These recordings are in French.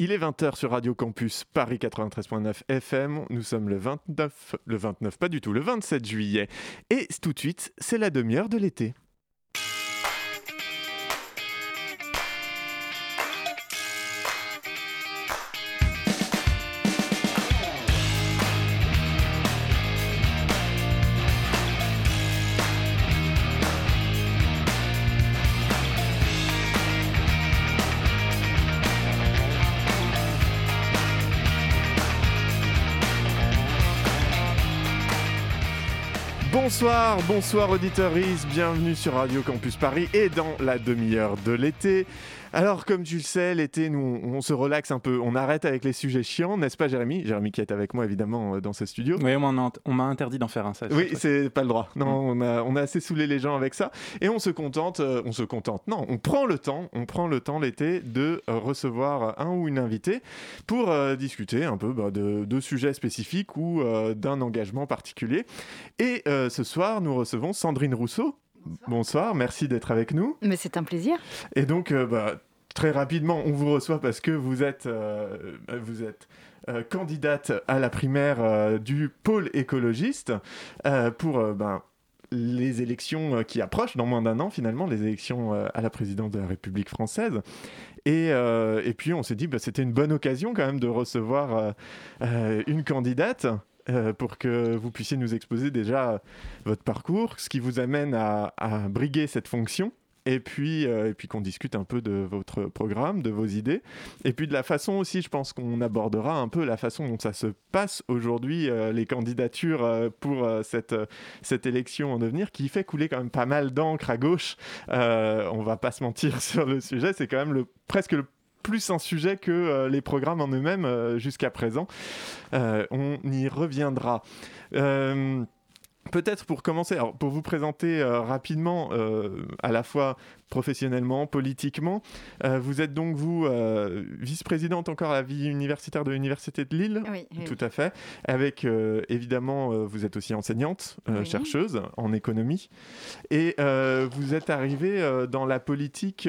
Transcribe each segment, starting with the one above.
Il est 20h sur Radio Campus Paris 93.9 FM. Nous sommes le 29, le 29, pas du tout, le 27 juillet. Et tout de suite, c'est la demi-heure de l'été. Bonsoir, bonsoir auditeuris, bienvenue sur Radio Campus Paris et dans la demi-heure de l'été. Alors, comme tu le sais, l'été, nous, on se relaxe un peu, on arrête avec les sujets chiants, n'est-ce pas, Jérémy? Jérémy qui est avec moi, évidemment, euh, dans ce studio. Oui, on m'a interdit d'en faire un, ça. Oui, c'est pas le droit. Non, mm. on, a, on a assez saoulé les gens avec ça. Et on se contente, euh, on se contente, non, on prend le temps, on prend le temps l'été de euh, recevoir un ou une invitée pour discuter un peu bah, de, de, sujets spécifiques ou d'un engagement particulier. Et ce soir, nous recevons Sandrine Rousseau. Bonsoir, merci d'être avec nous. Mais c'est un plaisir. Et donc, euh, bah, très rapidement, on vous reçoit parce que vous êtes, euh, euh, candidate à la primaire du pôle écologiste pour ben, les élections qui approchent dans moins d'un an finalement, les élections à la présidence de la République française. Et, puis on s'est dit, bah, c'était une bonne occasion quand même de recevoir une candidate euh, pour que vous puissiez nous exposer déjà votre parcours, ce qui vous amène à, briguer cette fonction. Et puis, euh, puis qu'on discute un peu de votre programme, de vos idées. Et puis de la façon aussi, je pense qu'on abordera un peu la façon dont ça se passe aujourd'hui, euh, les candidatures pour cette, cette élection en devenir, qui fait couler quand même pas mal d'encre à gauche. on va pas se mentir sur le sujet, c'est quand même le, presque le plus un sujet que euh, les programmes en eux-mêmes euh, jusqu'à présent. Euh, on y reviendra. Peut-être pour commencer, alors pour vous présenter rapidement à la fois professionnellement, politiquement. Euh, vous êtes donc, vous, euh, vice-présidente encore à la vie universitaire de l'Université de Lille Oui. Tout à fait. Avec, euh, évidemment, vous êtes aussi enseignante, chercheuse en économie. Et vous êtes arrivée dans la politique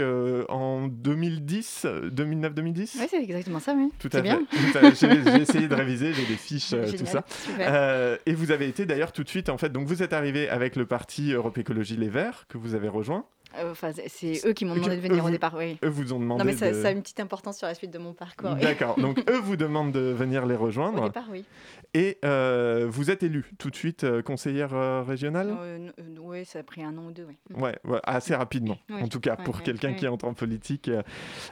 en 2010, 2009-2010 Oui, c'est exactement ça, oui. Tout à fait. J'ai essayé de réviser, j'ai des fiches, tout ça. et vous avez été d'ailleurs tout de suite, en fait, donc vous êtes arrivé avec le parti Europe Écologie Les Verts, que vous avez rejoint. Euh, enfin, c'est eux qui m'ont demandé de venir au départ, oui. Eux vous ont demandé. Non, mais ça, a une petite importance sur la suite de mon parcours. D'accord. Donc eux vous demandent de venir les rejoindre. Au départ, oui. Et euh, vous êtes élue tout de suite euh, conseillère régionale? Oui, ça a pris un an ou deux, oui. Ouais, assez rapidement. en tout cas, pour quelqu'un qui entre en politique.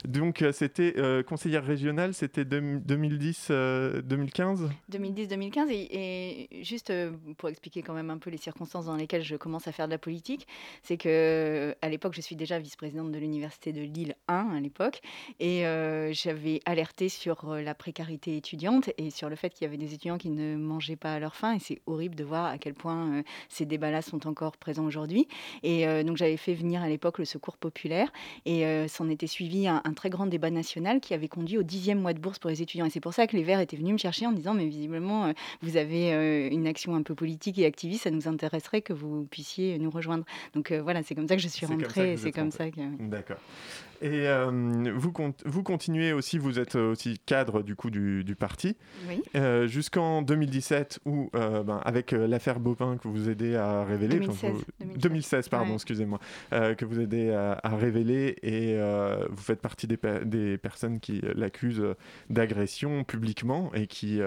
Donc c'était conseillère régionale, c'était 2010-2015 2010-2015. Et, et, juste pour expliquer quand même un peu les circonstances dans lesquelles je commence à faire de la politique, c'est que à l'époque, je suis déjà vice-présidente de l'université de Lille 1 à l'époque, et euh, j'avais alerté sur euh, la précarité étudiante et sur le fait qu'il y avait des étudiants qui ne mangeaient pas à leur faim, et c'est horrible de voir à quel point euh, ces débats-là sont encore présents aujourd'hui. Et donc j'avais fait venir à l'époque le Secours populaire, et s'en était suivi un, très grand débat national qui avait conduit au dixième mois de bourse pour les étudiants. Et c'est pour ça que les Verts étaient venus me chercher en disant, mais visiblement, vous avez une action un peu politique et activiste, ça nous intéresserait que vous puissiez nous rejoindre. Donc voilà, c'est comme ça que je suis c'est comme ça que. D'accord. Et euh, vous, vous continuez aussi, vous êtes aussi cadre du coup du, du parti, oui. euh, jusqu'en 2017 où, euh, ben, avec euh, l'affaire Bopin que vous aidez à révéler, 2016, 2016. pardon, excusez-moi, que vous aidez à, à révéler et vous faites partie des, des personnes qui l'accusent d'agression publiquement et qui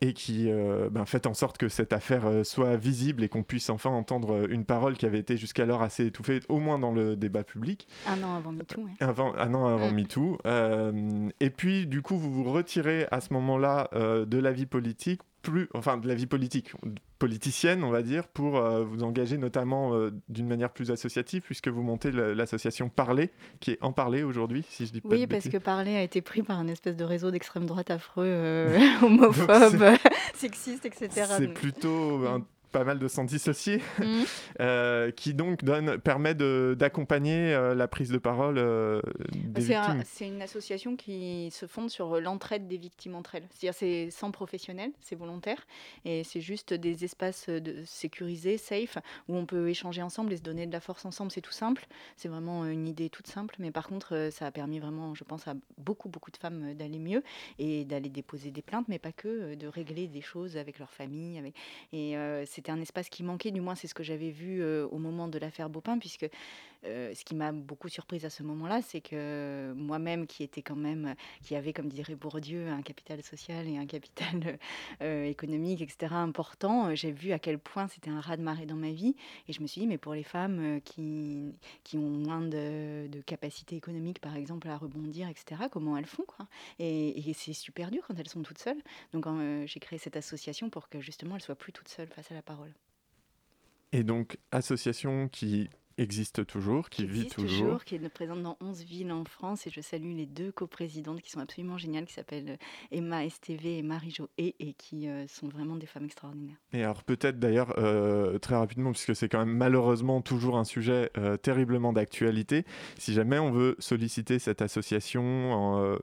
et qui euh, ben, fait en sorte que cette affaire euh, soit visible et qu'on puisse enfin entendre une parole qui avait été jusqu'alors assez étouffée, au moins dans le débat public. Un an avant MeToo. Avant, un an avant mm. MeToo. Euh, et puis, du coup, vous vous retirez à ce moment-là de la vie politique plus, enfin de la vie politique, politicienne, on va dire, pour euh, vous engager notamment euh, d'une manière plus associative, puisque vous montez l'association Parler, qui est en Parler aujourd'hui, si je dis pas Oui, parce que Parler a été pris par un espèce de réseau d'extrême droite affreux, euh, homophobe, sexiste, etc. C'est plutôt pas mal de s'en dissocier, Mhm. euh, qui donc donne, permet d'accompagner euh, la prise de parole euh, des C'est un- victimes. c'est une association qui se fonde sur l'entraide des victimes entre elles. C'est-à-dire c'est sans professionnel, c'est volontaire, et c'est juste des espaces de sécurisés, safe, où on peut échanger ensemble et se donner de la force ensemble. C'est tout simple. C'est vraiment une idée toute simple, mais par contre, ça a permis vraiment, je pense, à beaucoup, beaucoup de femmes d'aller mieux et d'aller déposer des plaintes, mais pas que, de régler des choses avec leur famille. Avec... Et euh, c'était un espace qui manquait, du moins c'est ce que j'avais vu euh, au moment de l'affaire Baupin, puisque euh, ce qui m'a beaucoup surprise à ce moment-là, c'est que moi-même, qui était quand même, qui avait, comme dirait Bourdieu, un capital social et un capital euh, économique, etc., important, euh, j'ai vu à quel point c'était un raz-de-marée dans ma vie. Et je me suis dit, mais pour les femmes qui, qui ont moins de, de capacité économique, par exemple, à rebondir, etc., comment elles font Et, c'est super dur quand elles sont toutes seules. Donc j'ai créé cette association pour que justement elles soient plus toutes seules face à la parole. Et donc, association qui existe toujours, qui, vit existe toujours. qui est présente dans 11 villes en France. Et je salue les deux coprésidentes qui sont absolument géniales, qui s'appellent Emma STV et Marie-Jo et, et qui euh, sont vraiment des femmes extraordinaires. Et alors peut-être d'ailleurs euh, très rapidement, puisque c'est quand même malheureusement toujours un sujet euh, terriblement d'actualité, si jamais on veut solliciter cette association, en,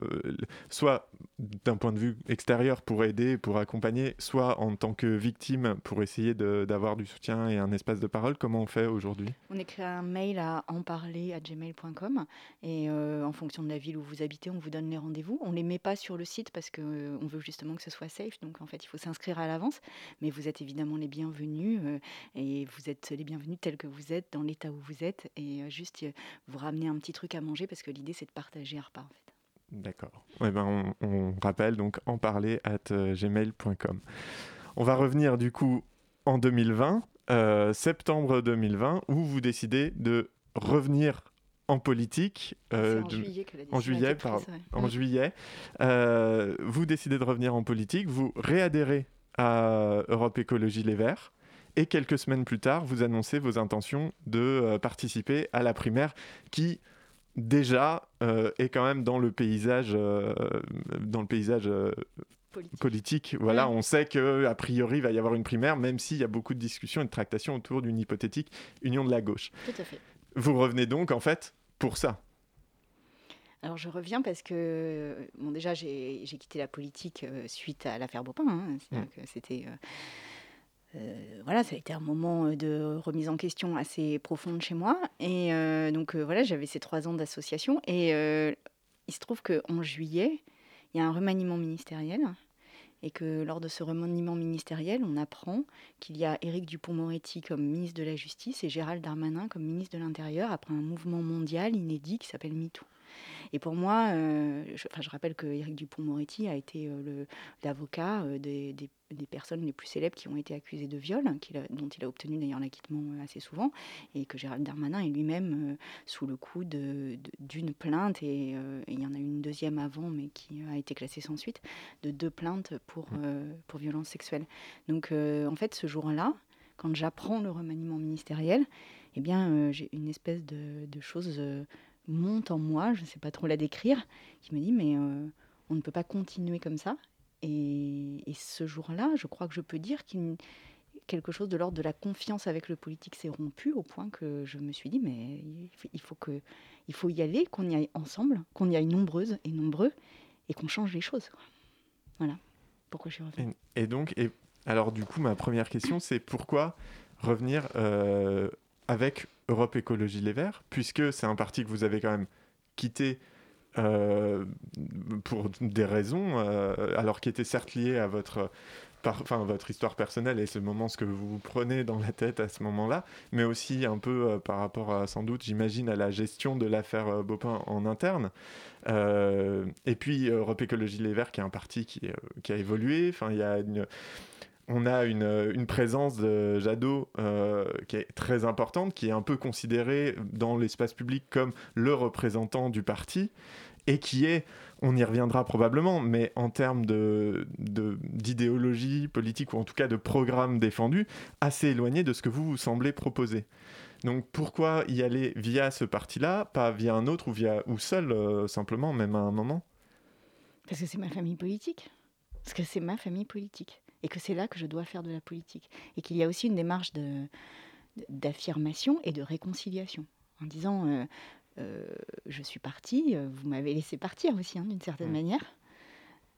soit d'un point de vue extérieur pour aider, pour accompagner, soit en tant que victime pour essayer d'avoir du soutien et un espace de parole, comment on fait aujourd'hui? On écrit un mail à enparler@gmail.com et euh, en fonction de la ville où vous habitez, on vous donne les rendez-vous. On les met pas sur le site parce que euh, veut justement que ce soit safe. Donc en fait, il faut s'inscrire à l'avance. Mais vous êtes évidemment les bienvenus euh, et vous êtes les bienvenus tels que vous êtes, dans l'état où vous êtes et euh, juste vous ramener un petit truc à manger parce que l'idée c'est de partager un repas en fait. D'accord. Eh ben, on, on rappelle donc en parler at gmail.com. On va revenir du coup en 2020, euh, septembre 2020, où vous décidez de revenir en politique. euh, en de- juillet en juillet, prise, ouais. en juillet. Euh, vous décidez de revenir en politique, vous réadhérez à Europe Écologie Les Verts. Et quelques semaines plus tard, vous annoncez vos intentions de participer à la primaire qui, déjà, est quand même dans le paysage, dans le paysage Politique. politique. Voilà, Mm. on sait que a priori il va y avoir une primaire, même s'il y a beaucoup de discussions et de tractations autour d'une hypothétique union de la gauche. Tout à fait. Vous revenez donc en fait pour ça. Alors je reviens parce que, bon déjà j'ai quitté la politique euh, suite à l'affaire Baupin. hein. C'est-à-dire que c'était... euh, euh, voilà, ça a été un moment euh, de remise en question assez profonde chez moi. Et euh, donc euh, voilà, j'avais ces trois ans d'association. Et il se trouve qu'en juillet, il y a un remaniement ministériel. Et que lors de ce remaniement ministériel, on apprend qu'il y a Éric Dupont-Moretti comme ministre de la Justice et Gérald Darmanin comme ministre de l'Intérieur après un mouvement mondial inédit qui s'appelle MeToo. Et pour moi, euh, je, enfin, je rappelle que Éric Dupont-Moretti a été euh, l'avocat euh, des, des- des personnes les plus célèbres qui ont été accusées de viol, a- dont il a obtenu d'ailleurs l'acquittement assez souvent, et que Gérald Darmanin est lui-même sous le coup de- de- d'une plainte, et, et il y en a eu une deuxième avant, mais qui a été classée sans suite, de deux plaintes pour, euh, pour violence sexuelle. Donc euh, en fait, ce jour-là, quand j'apprends le remaniement ministériel, eh bien, euh, j'ai une espèce de, de chose monte en moi, je ne sais pas trop la décrire, qui me dit mais euh, on ne peut pas continuer comme ça. Et, ce jour-là, je crois que je peux dire qu'il quelque chose de l'ordre de la confiance avec le politique s'est rompu au point que je me suis dit mais il faut, il faut y aller, qu'on y aille ensemble, qu'on y aille nombreuses et nombreux et qu'on change les choses. Voilà pourquoi je suis revenue. Et, et donc, et, alors du coup, ma première question, c'est pourquoi revenir euh, avec Europe Écologie Les Verts, puisque c'est un parti que vous avez quand même quitté euh, pour des raisons, euh, alors qui était certes lié à votre, enfin, votre histoire personnelle et ce moment, ce que vous prenez dans la tête à ce moment-là, mais aussi un peu euh, par rapport à, sans doute, j'imagine, à la gestion de l'affaire Baupin en interne. Et puis Europe Écologie Les Verts, qui est un parti qui, qui a évolué. Enfin, il y a une, on a une, une présence de Jadot euh, qui est très importante, qui est un peu considéré dans l'espace public comme le représentant du parti, et qui est, on y reviendra probablement, mais en termes d'idéologie politique, ou en tout cas de programme défendu, assez éloigné de ce que vous vous semblez proposer. Donc pourquoi y aller via ce parti-là, pas via un autre ou, via, ou seul, euh, simplement, même à un moment? Parce que c'est ma famille politique. Parce que c'est ma famille politique. Et que c'est là que je dois faire de la politique. Et qu'il y a aussi une démarche d'affirmation et de réconciliation, en disant euh, euh, je suis partie, euh, vous m'avez laissé partir aussi, hein, d'une certaine mmh. manière.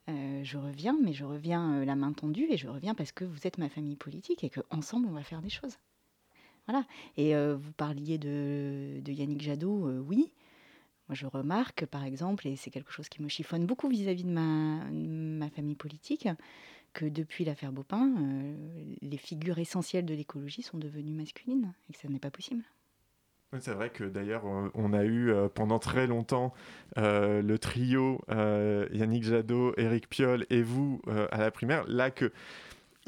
je reviens, mais je reviens la main tendue et je reviens parce que vous êtes ma famille politique et qu'ensemble on va faire des choses. Voilà. Et vous parliez de, de Yannick Jadot, oui. Moi, je remarque, par exemple, et c'est quelque chose qui me chiffonne beaucoup vis-à-vis de ma, ma famille politique, que depuis l'affaire Baupin, euh, les figures essentielles de l'écologie sont devenues masculines et que ça n'est pas possible. C'est vrai que d'ailleurs, on a eu euh, pendant très longtemps euh, le trio Yannick Jadot, Éric Piolle et vous à la primaire. Là, que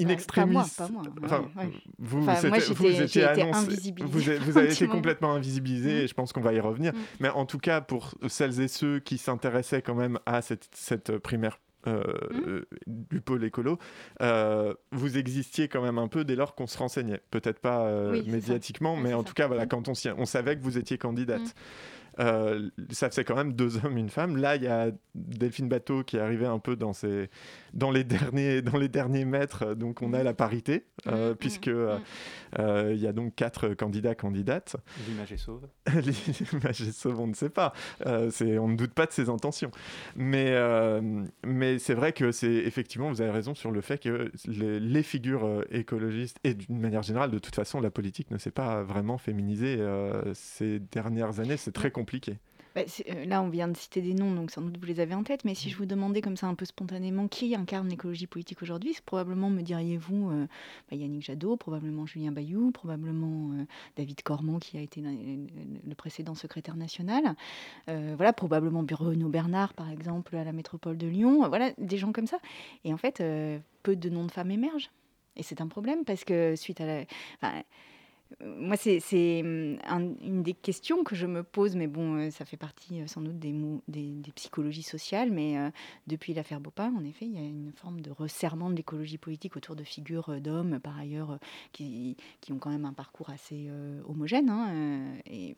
in extremis. Pas moi, pas moi. Vous, vous étiez annoncé, vous, vous, avez été complètement invisibilisé et je pense qu'on va y revenir. Mm. Mais en tout cas, pour celles et ceux qui s'intéressaient quand même à cette, cette primaire euh, mmh. du pôle écolo, euh, vous existiez quand même un peu dès lors qu'on se renseignait. Peut-être pas euh, médiatiquement, mais en tout cas, voilà, mmh. quand on, on savait que vous étiez candidate. Mmh. Euh, ça faisait quand même deux hommes, une femme. Là, il y a Delphine Bateau qui est arrivée un peu dans, ses, dans, les, derniers, dans les derniers mètres. Donc, on a la parité, euh, puisque euh, il y a donc quatre candidats, candidates. L'image est sauve. L'image est sauve, on ne sait pas. c'est, on ne doute pas de ses intentions. Mais, mais c'est vrai que c'est effectivement, vous avez raison sur le fait que les, les figures écologistes, et d'une manière générale, de toute façon, la politique ne s'est pas vraiment féminisée ces dernières années. C'est très compliqué compliqué. Bah, euh, là, on vient de citer des noms, donc sans doute vous les avez en tête, mais si je mm. vous demandais comme ça un peu spontanément qui incarne l'écologie politique aujourd'hui, probablement me diriez-vous euh, bah, Yannick Jadot, probablement Julien Bayou, probablement euh, David Cormand qui a été le, précédent secrétaire national, voilà, probablement Bruno Bernard par exemple à la métropole de Lyon, voilà, des gens comme ça. Et en fait, peu de noms de femmes émergent. Et c'est un problème parce que suite à la moi, c'est hum, une des questions que je me pose, mais bon, euh, ça fait partie euh, sans doute des, psychologies sociales. Mais euh, depuis l'affaire Bopin, en effet, il y a une forme de resserrement de l'écologie politique autour de figures d'hommes, par ailleurs, qui, ont quand même un parcours assez homogène. Hein, et,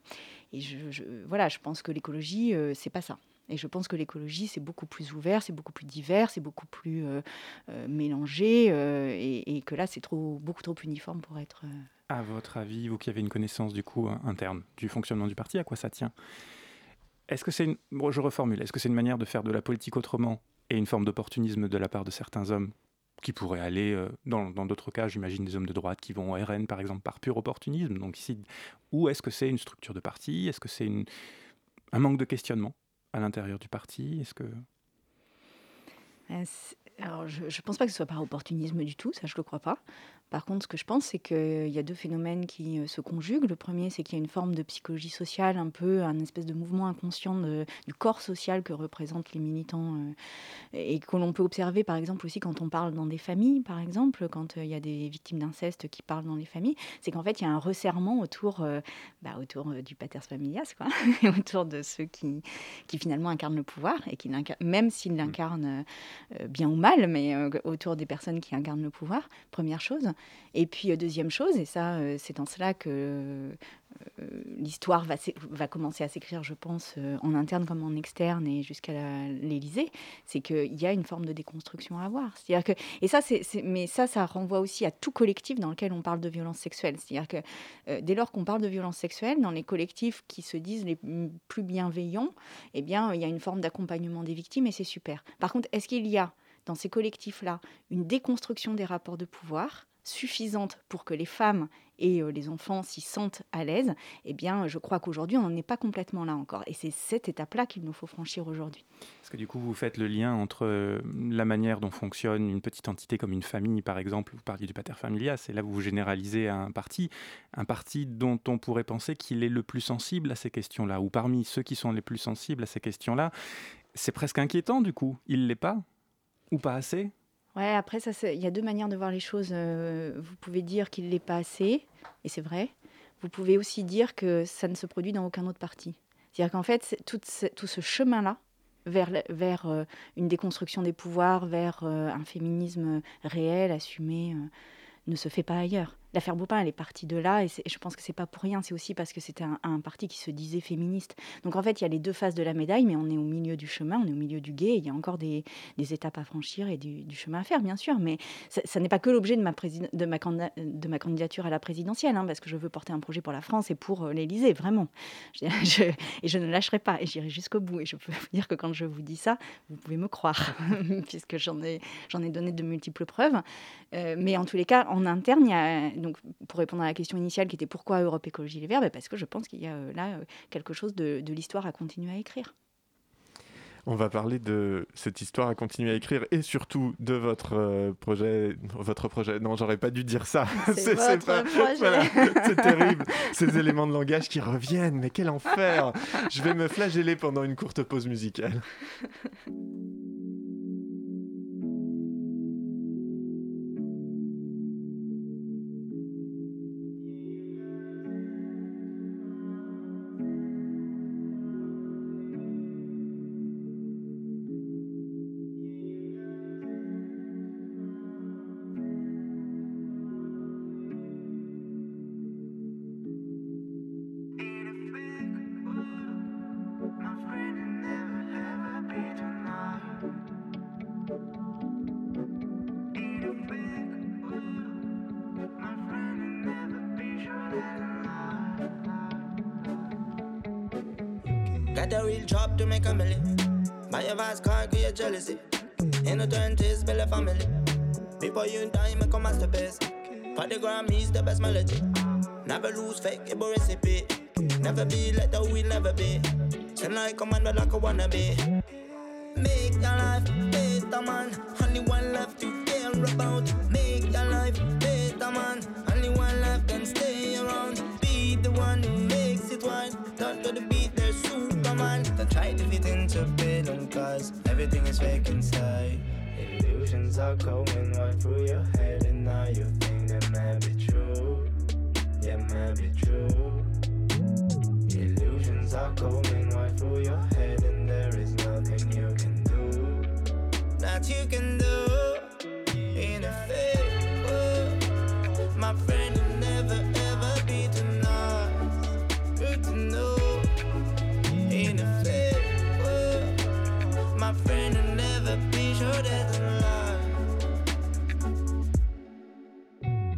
voilà, je pense que l'écologie, c'est pas ça. Et je pense que l'écologie, c'est beaucoup plus ouvert, c'est beaucoup plus divers, c'est beaucoup plus mélangé, et, et, que là, c'est trop, beaucoup trop uniforme pour être à votre avis, vous qui avez une connaissance du coup interne du fonctionnement du parti, à quoi ça tient? Est-ce que c'est une... Bon, je reformule. Est-ce que c'est une manière de faire de la politique autrement et une forme d'opportunisme de la part de certains hommes qui pourraient aller, euh, dans d'autres cas, j'imagine des hommes de droite qui vont au RN par exemple par pur opportunisme. Donc ici, ou est-ce que c'est une structure de parti? Est-ce que c'est un manque de questionnement? À l'intérieur du parti Est-ce que je ne pense pas que ce soit par opportunisme du tout, ça je ne le crois pas. Par contre, ce que je pense, c'est qu'il y a deux phénomènes qui euh, se conjuguent. Le premier, c'est qu'il y a une forme de psychologie sociale, un peu un espèce de mouvement inconscient du corps social que représentent les militants euh, et que l'on peut observer, par exemple, aussi quand on parle dans des familles, par exemple, quand euh, il y a des victimes d'inceste qui parlent dans les familles, c'est qu'en fait, il y a un resserrement autour, bah, autour du paters familias, quoi, autour de ceux qui, qui finalement incarnent le pouvoir et qui même s'ils mmh. l'incarnent bien ou mal, mais autour des personnes qui incarnent le pouvoir, première chose. Et puis, euh, deuxième chose, et ça, euh, c'est en cela que euh, l'histoire va, commencer à s'écrire, je pense, en interne comme en externe et jusqu'à l'Élysée, c'est qu'il y a une forme de déconstruction à avoir. C'est-à-dire que, et ça, mais ça, ça renvoie aussi à tout collectif dans lequel on parle de violence sexuelle. C'est-à-dire que dès lors qu'on parle de violence sexuelle, dans les collectifs qui se disent les plus bienveillants, eh bien, il y a une forme d'accompagnement des victimes et c'est super. Par contre, est-ce qu'il y a dans ces collectifs-là une déconstruction des rapports de pouvoir suffisante pour que les femmes et euh, les enfants s'y sentent à l'aise, eh bien, je crois qu'aujourd'hui, on n'en est pas complètement là encore. Et c'est cette étape-là qu'il nous faut franchir aujourd'hui. Est-ce que du coup, vous faites le lien entre euh, la manière dont fonctionne une petite entité comme une famille, par exemple, vous parliez du pater familias, et là, vous généralisez un parti, un parti dont on pourrait penser qu'il est le plus sensible à ces questions-là, ou parmi ceux qui sont les plus sensibles à ces questions-là. C'est presque inquiétant, du coup. Il l'est pas? Ou pas assez? Ouais, après, il y a deux manières de voir les choses. Euh, vous pouvez dire qu'il ne l'est pas assez, et c'est vrai. Vous pouvez aussi dire que ça ne se produit dans aucun autre parti. C'est-à-dire qu'en fait, tout ce, tout ce chemin-là, vers, vers euh, une déconstruction des pouvoirs, vers euh, un féminisme réel, assumé, ne se fait pas ailleurs. L'affaire Bopin, elle est partie de là, et, je pense que c'est pas pour rien. C'est aussi parce que c'était un, parti qui se disait féministe. Donc en fait, il y a les deux faces de la médaille, mais on est au milieu du chemin, on est au milieu du guet. Il y a encore des, étapes à franchir et du, chemin à faire, bien sûr. Mais ça, n'est pas que l'objet de ma, de, ma de ma candidature à la présidentielle, hein, parce que je veux porter un projet pour la France et pour euh, l'Élysée, vraiment. et je ne lâcherai pas, et j'irai jusqu'au bout. Et je peux vous dire que quand je vous dis ça, vous pouvez me croire, puisque j'en ai, ai donné de multiples preuves. Euh, mais en tous les cas, en interne, il y a, donc, pour répondre à la question initiale qui était pourquoi Europe Écologie Les Verts, bah, parce que je pense qu'il y a euh, là quelque chose de, de l'histoire à continuer à écrire. On va parler de cette histoire à continuer à écrire et surtout de votre euh, projet. Votre projet. Non, j'aurais pas dû dire ça. C'est projet. c'est terrible. Ces éléments de langage qui reviennent. Mais quel enfer Je vais me flageller pendant une courte pause musicale. A recipe. Never be like the we never be. Man, but like a wannabe. Make your life better, man. Only one left to care about. Make your life better, man. Only one life can stay around. Be the one who makes it right. Don't to the beat, there's Superman. Don't try to fit into billion, cause everything is fake inside. Illusions are going right through your head, and now you think that might be. Might be true. Illusions are going right through your head, and there is nothing you can do. That you can do in a fake world, my friend. You never ever be too. Good to know in a my friend will never be sure that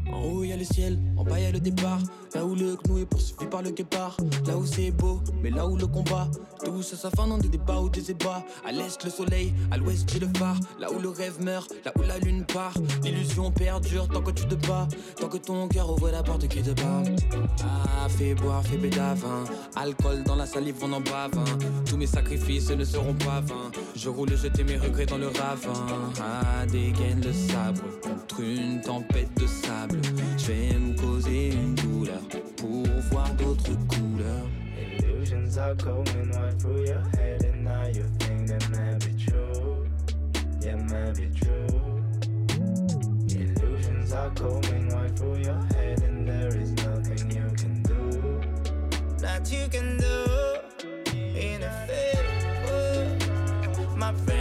En haut y a le ciel, en bas y a le départ. Là où le gnou est poursuivi par le guépard. Là où c'est beau, mais là où le combat. Tout ça, ça fin dans des débats ou des ébats. À l'est, le soleil, à l'ouest, j'ai le phare. Là où le rêve meurt, là où la lune part. L'illusion perdure tant que tu te bats. Tant que ton cœur ouvre la porte qui te parle. Ah, fais boire, fais bédavin. Alcool dans la salive, on en bave. Tous mes sacrifices ne seront pas vains. Je roule, jeter mes regrets dans le ravin. Ah, dégaine le sabre contre une tempête de sable. Je vais me causer une douleur pour voir d'autres couleurs. Illusions are going right through your head, and now you think that might be true. Yeah, might be true. Illusions are going right through your head, and there is nothing you can do. That you can do in a fake world, my friend.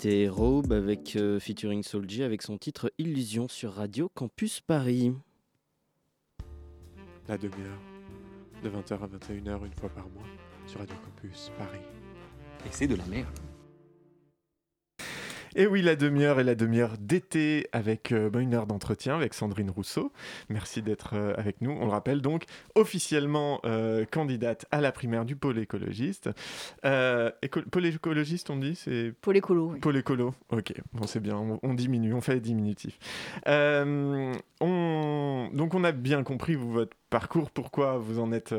C'était Robe avec euh, featuring Soldier avec son titre Illusion sur Radio Campus Paris. La demi-heure, de 20h à 21h une fois par mois sur Radio Campus Paris. Et c'est de la merde. Et oui, la demi-heure et la demi-heure d'été avec euh, bah, une heure d'entretien avec Sandrine Rousseau. Merci d'être euh, avec nous. On le rappelle donc, officiellement euh, candidate à la primaire du pôle écologiste. pôle écologiste, on dit c'est Pôle écolo. Pôle écolo, ok. Bon, c'est bien, on, diminue, on fait les diminutifs. on... Donc on a bien compris votre parcours, pourquoi vous en êtes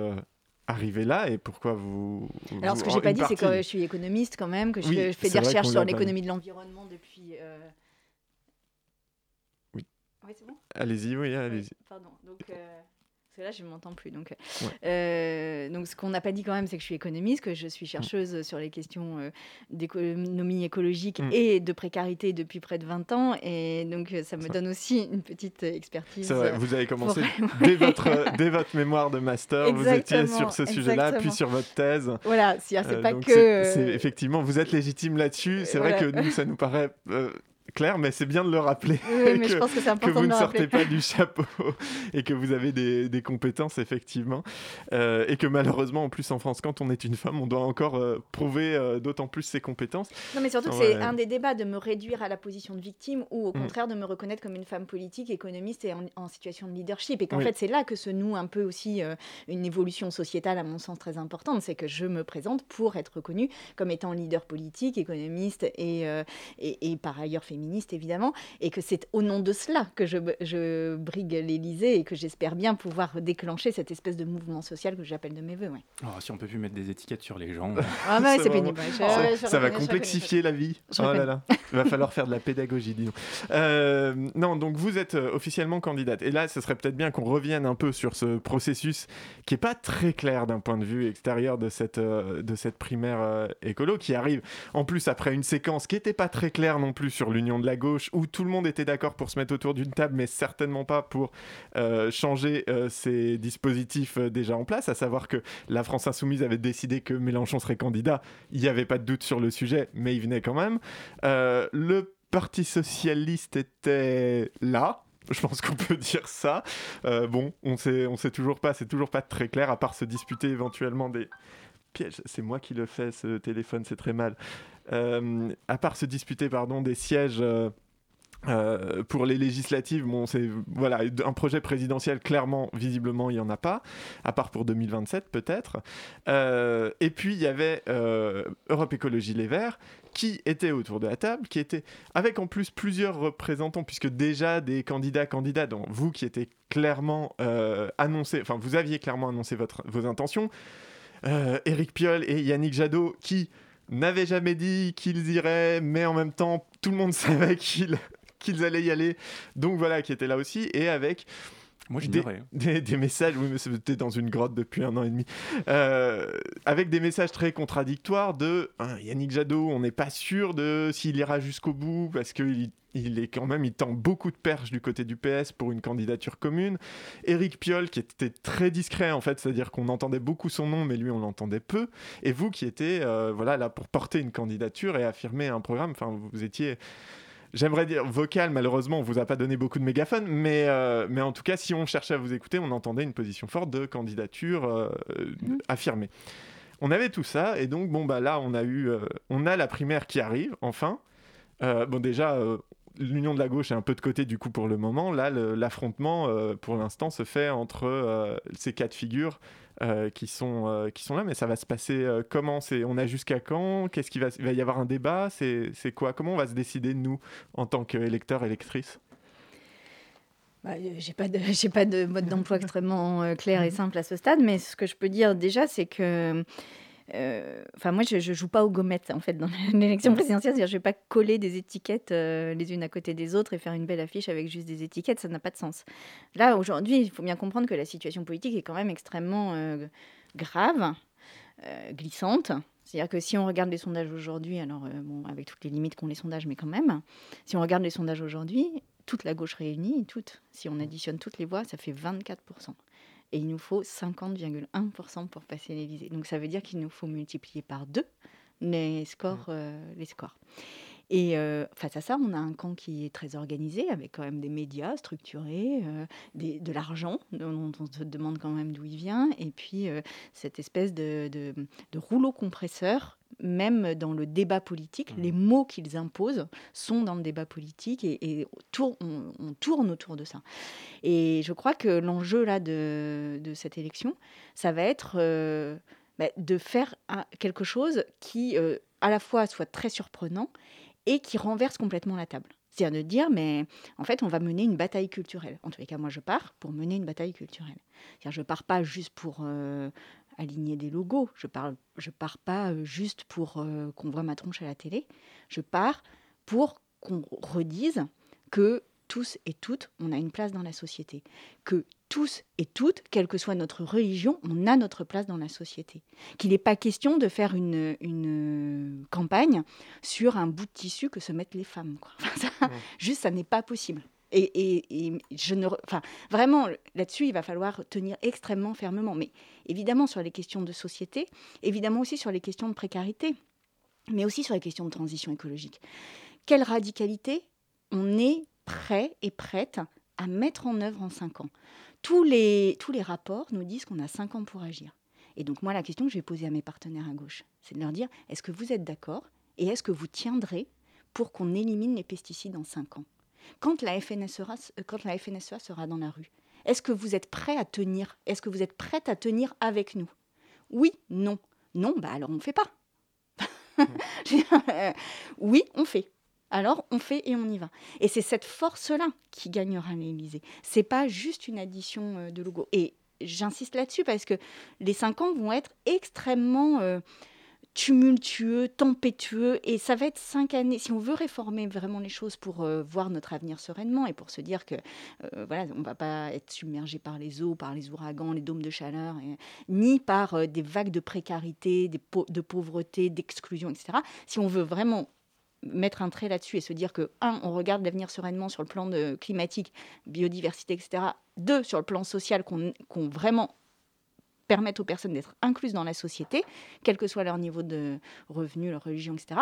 arrivé là et pourquoi vous... Alors ce que j'ai pas dit, c'est que je suis économiste quand même, que je, fais des recherches sur l'économie de l'environnement depuis... Euh, oui. Oui, c'est bon Allez-y, oui, allez-y. Pardon. Donc, euh, là, je ne m'entends plus. Donc, euh, donc ce qu'on n'a pas dit quand même, c'est que je suis économiste, que je suis mm. chercheuse sur les questions euh, d'économie écologique mm. et de précarité depuis près de 20 ans. Et donc, ça me donne aussi une petite expertise. C'est vrai, vous avez commencé dès, votre, dès votre mémoire de master, vous étiez sur ce sujet-là, puis sur votre thèse. Voilà, c'est euh, pas que. effectivement, vous êtes légitime là-dessus. C'est vrai que nous, ça nous paraît clair, mais c'est bien de le rappeler. Oui, mais que, je pense que que vous ne sortez pas du chapeau et que vous avez des, compétences, effectivement. Euh, et que malheureusement, en plus en France, quand on est une femme, on doit encore euh, prouver euh, d'autant plus ses compétences. Non, mais surtout que c'est un des débats de me réduire à la position de victime ou au mm. contraire de me reconnaître comme une femme politique, économiste et en, situation de leadership. Et qu'en fait, c'est là que se noue un peu aussi une évolution sociétale, à mon sens, très importante. C'est que je me présente pour être reconnue comme étant leader politique, économiste et, et, et par ailleurs féministe féministe évidemment, et que c'est au nom de cela que je, je brigue l'Élysée et que j'espère bien pouvoir déclencher cette espèce de mouvement social que j'appelle de mes voeux. Ouais. Oh, si on peut plus mettre des étiquettes sur les gens. ah mais c'est pénible. ça, va complexifier la vie. Oh là là. Il va falloir faire de la pédagogie, disons. Euh, non, donc vous êtes euh, officiellement candidate. Et là, ce serait peut-être bien qu'on revienne un peu sur ce processus qui est pas très clair d'un point de vue extérieur de cette, euh, de cette primaire écolo qui arrive en plus après une séquence qui n'était pas très claire non plus sur l'Union de la gauche où tout le monde était d'accord pour se mettre autour d'une table, mais certainement pas pour euh, changer euh, ces dispositifs euh, déjà en place, à savoir que la France insoumise avait décidé que Mélenchon serait candidat. Il n'y avait pas de doute sur le sujet, mais il venait quand même. le Parti socialiste était là, je pense qu'on peut dire ça. bon, on sait, on sait toujours pas, c'est toujours pas très clair, à part se disputer éventuellement des pièges. C'est moi qui le fais, ce téléphone, c'est très mal. Euh, à part se disputer pardon, des sièges. Euh, euh, pour les législatives, bon, c'est voilà un projet présidentiel clairement, visiblement, il y en a pas, à part pour 2027 peut-être. et puis il y avait Europe Écologie Les Verts qui était autour de la table, qui était avec en plus plusieurs représentants, puisque déjà des candidats candidats, dont vous qui étiez clairement annoncé, enfin vous aviez clairement annoncé votre, vos intentions. Éric Piolle et Yannick Jadot qui n'avaient jamais dit qu'ils iraient, mais en même temps, tout le monde savait qu'ils qu'ils allaient y aller. Donc voilà, qui était là aussi. Et avec moi, des, des, des, messages, oui, mais c'était dans une grotte depuis un an et demi, euh, avec des messages très contradictoires de hein, Yannick Jadot, on n'est pas sûr de s'il ira jusqu'au bout parce qu'il il est quand même, il tend beaucoup de perches du côté du PS pour une candidature commune. Éric Piolle, qui était très discret en fait, c'est-à-dire qu'on entendait beaucoup son nom, mais lui on l'entendait peu. Et vous qui étiez euh, voilà, là pour porter une candidature et affirmer un programme, enfin vous étiez j'aimerais dire vocal, malheureusement, on vous a pas donné beaucoup de mégaphones, mais, euh, mais en tout cas, si on cherchait à vous écouter, on entendait une position forte de candidature euh, mmh. affirmée. On avait tout ça, et donc, bon, bah là, on a eu, euh, on a la primaire qui arrive, enfin. bon, déjà, l'union de la gauche est un peu de côté, du coup, pour le moment. Là, l'affrontement, pour l'instant, se fait entre ces quatre figures euh, qui, sont, euh, qui sont là, mais ça va se passer euh, comment? C'est, On a jusqu'à quand? Qu'est-ce qu'il va, va y avoir un débat? C'est, quoi? Comment on va se décider, nous, en tant qu'électeurs, électrices? Bah, j'ai pas de j'ai pas de mode d'emploi extrêmement clair et simple à ce stade, mais ce que je peux dire déjà, c'est que euh, enfin, moi, je, ne joue pas aux gommettes en fait dans l'élection présidentielle. C'est-à-dire, je vais pas coller des étiquettes euh, les unes à côté des autres et faire une belle affiche avec juste des étiquettes. Ça n'a pas de sens. Là, aujourd'hui, il faut bien comprendre que la situation politique est quand même extrêmement euh, grave, glissante. C'est-à-dire que si on regarde les sondages aujourd'hui, alors bon, avec toutes les limites qu'ont les sondages, mais quand même, si on regarde les sondages aujourd'hui, toute la gauche réunie, toute, si on additionne toutes les voix, ça fait 24% et il nous faut 50,1% pour passer l'Élysée. Donc ça veut dire qu'il nous faut multiplier par deux les scores. Mmh. Euh, les scores. Et euh, face à ça, on a un camp qui est très organisé, avec quand même des médias structurés, euh, de l'argent, dont on se demande quand même d'où il vient, et puis cette espèce de, de, rouleau compresseur même dans le débat politique, Mmh. les mots qu'ils imposent sont dans le débat politique et, et tour- on, on tourne autour de ça. Et je crois que l'enjeu là de, de cette élection, ça va être euh, bah, de faire un- quelque chose qui, euh, à la fois, soit très surprenant et qui renverse complètement la table. C'est-à-dire de dire, mais en fait, on va mener une bataille culturelle. En tous les cas, moi, je pars pour mener une bataille culturelle. Je pars pas juste pour euh, aligner des logos. Je parle, je pars pas euh, juste pour euh, qu'on voit ma tronche à la télé. Je pars pour qu'on redise que tous et toutes, on a une place dans la société. Que tous et toutes, quelle que soit notre religion, on a notre place dans la société. Qu'il n'est pas question de faire une, une campagne sur un bout de tissu que se mettent les femmes. quoi. Enfin, ça, Ouais. Juste, ça n'est pas possible. Et, je ne, enfin, vraiment, là-dessus, il va falloir tenir extrêmement fermement. Mais évidemment, sur les questions de société, évidemment aussi sur les questions de précarité, mais aussi sur les questions de transition écologique. Quelle radicalité on est prêt et prête à mettre en œuvre en cinq ans? Tous les, tous les rapports nous disent qu'on a cinq ans pour agir. Et donc moi, la question que je vais poser à mes partenaires à gauche, c'est de leur dire, est-ce que vous êtes d'accord et est-ce que vous tiendrez pour qu'on élimine les pesticides en cinq ans? Quand la, FNSEA, euh, quand la FNSEA sera dans la rue, est-ce que vous êtes prêt à tenir Est-ce que vous êtes prête à tenir avec nous? Oui, non. Non, bah alors on ne fait pas. Euh, oui, on fait. Alors on fait et on y va. Et c'est cette force-là qui gagnera l'Élysée. C'est pas juste une addition euh, de logos. Et j'insiste là-dessus parce que les cinq ans vont être extrêmement euh, tumultueux, tempétueux, et ça va être cinq années. Si on veut réformer vraiment les choses pour euh, voir notre avenir sereinement et pour se dire que euh, voilà, on va pas être submergé par les eaux, par les ouragans, les dômes de chaleur, ni par euh, des vagues de précarité, de pauvreté, d'exclusion, etc. Si on veut vraiment mettre un trait là-dessus et se dire que, un, on regarde l'avenir sereinement sur le plan climatique, biodiversité, etc. Deux, sur le plan social, qu'on qu'on vraiment permette aux personnes d'être incluses dans la société, quel que soit leur niveau de revenu, leur religion, etc.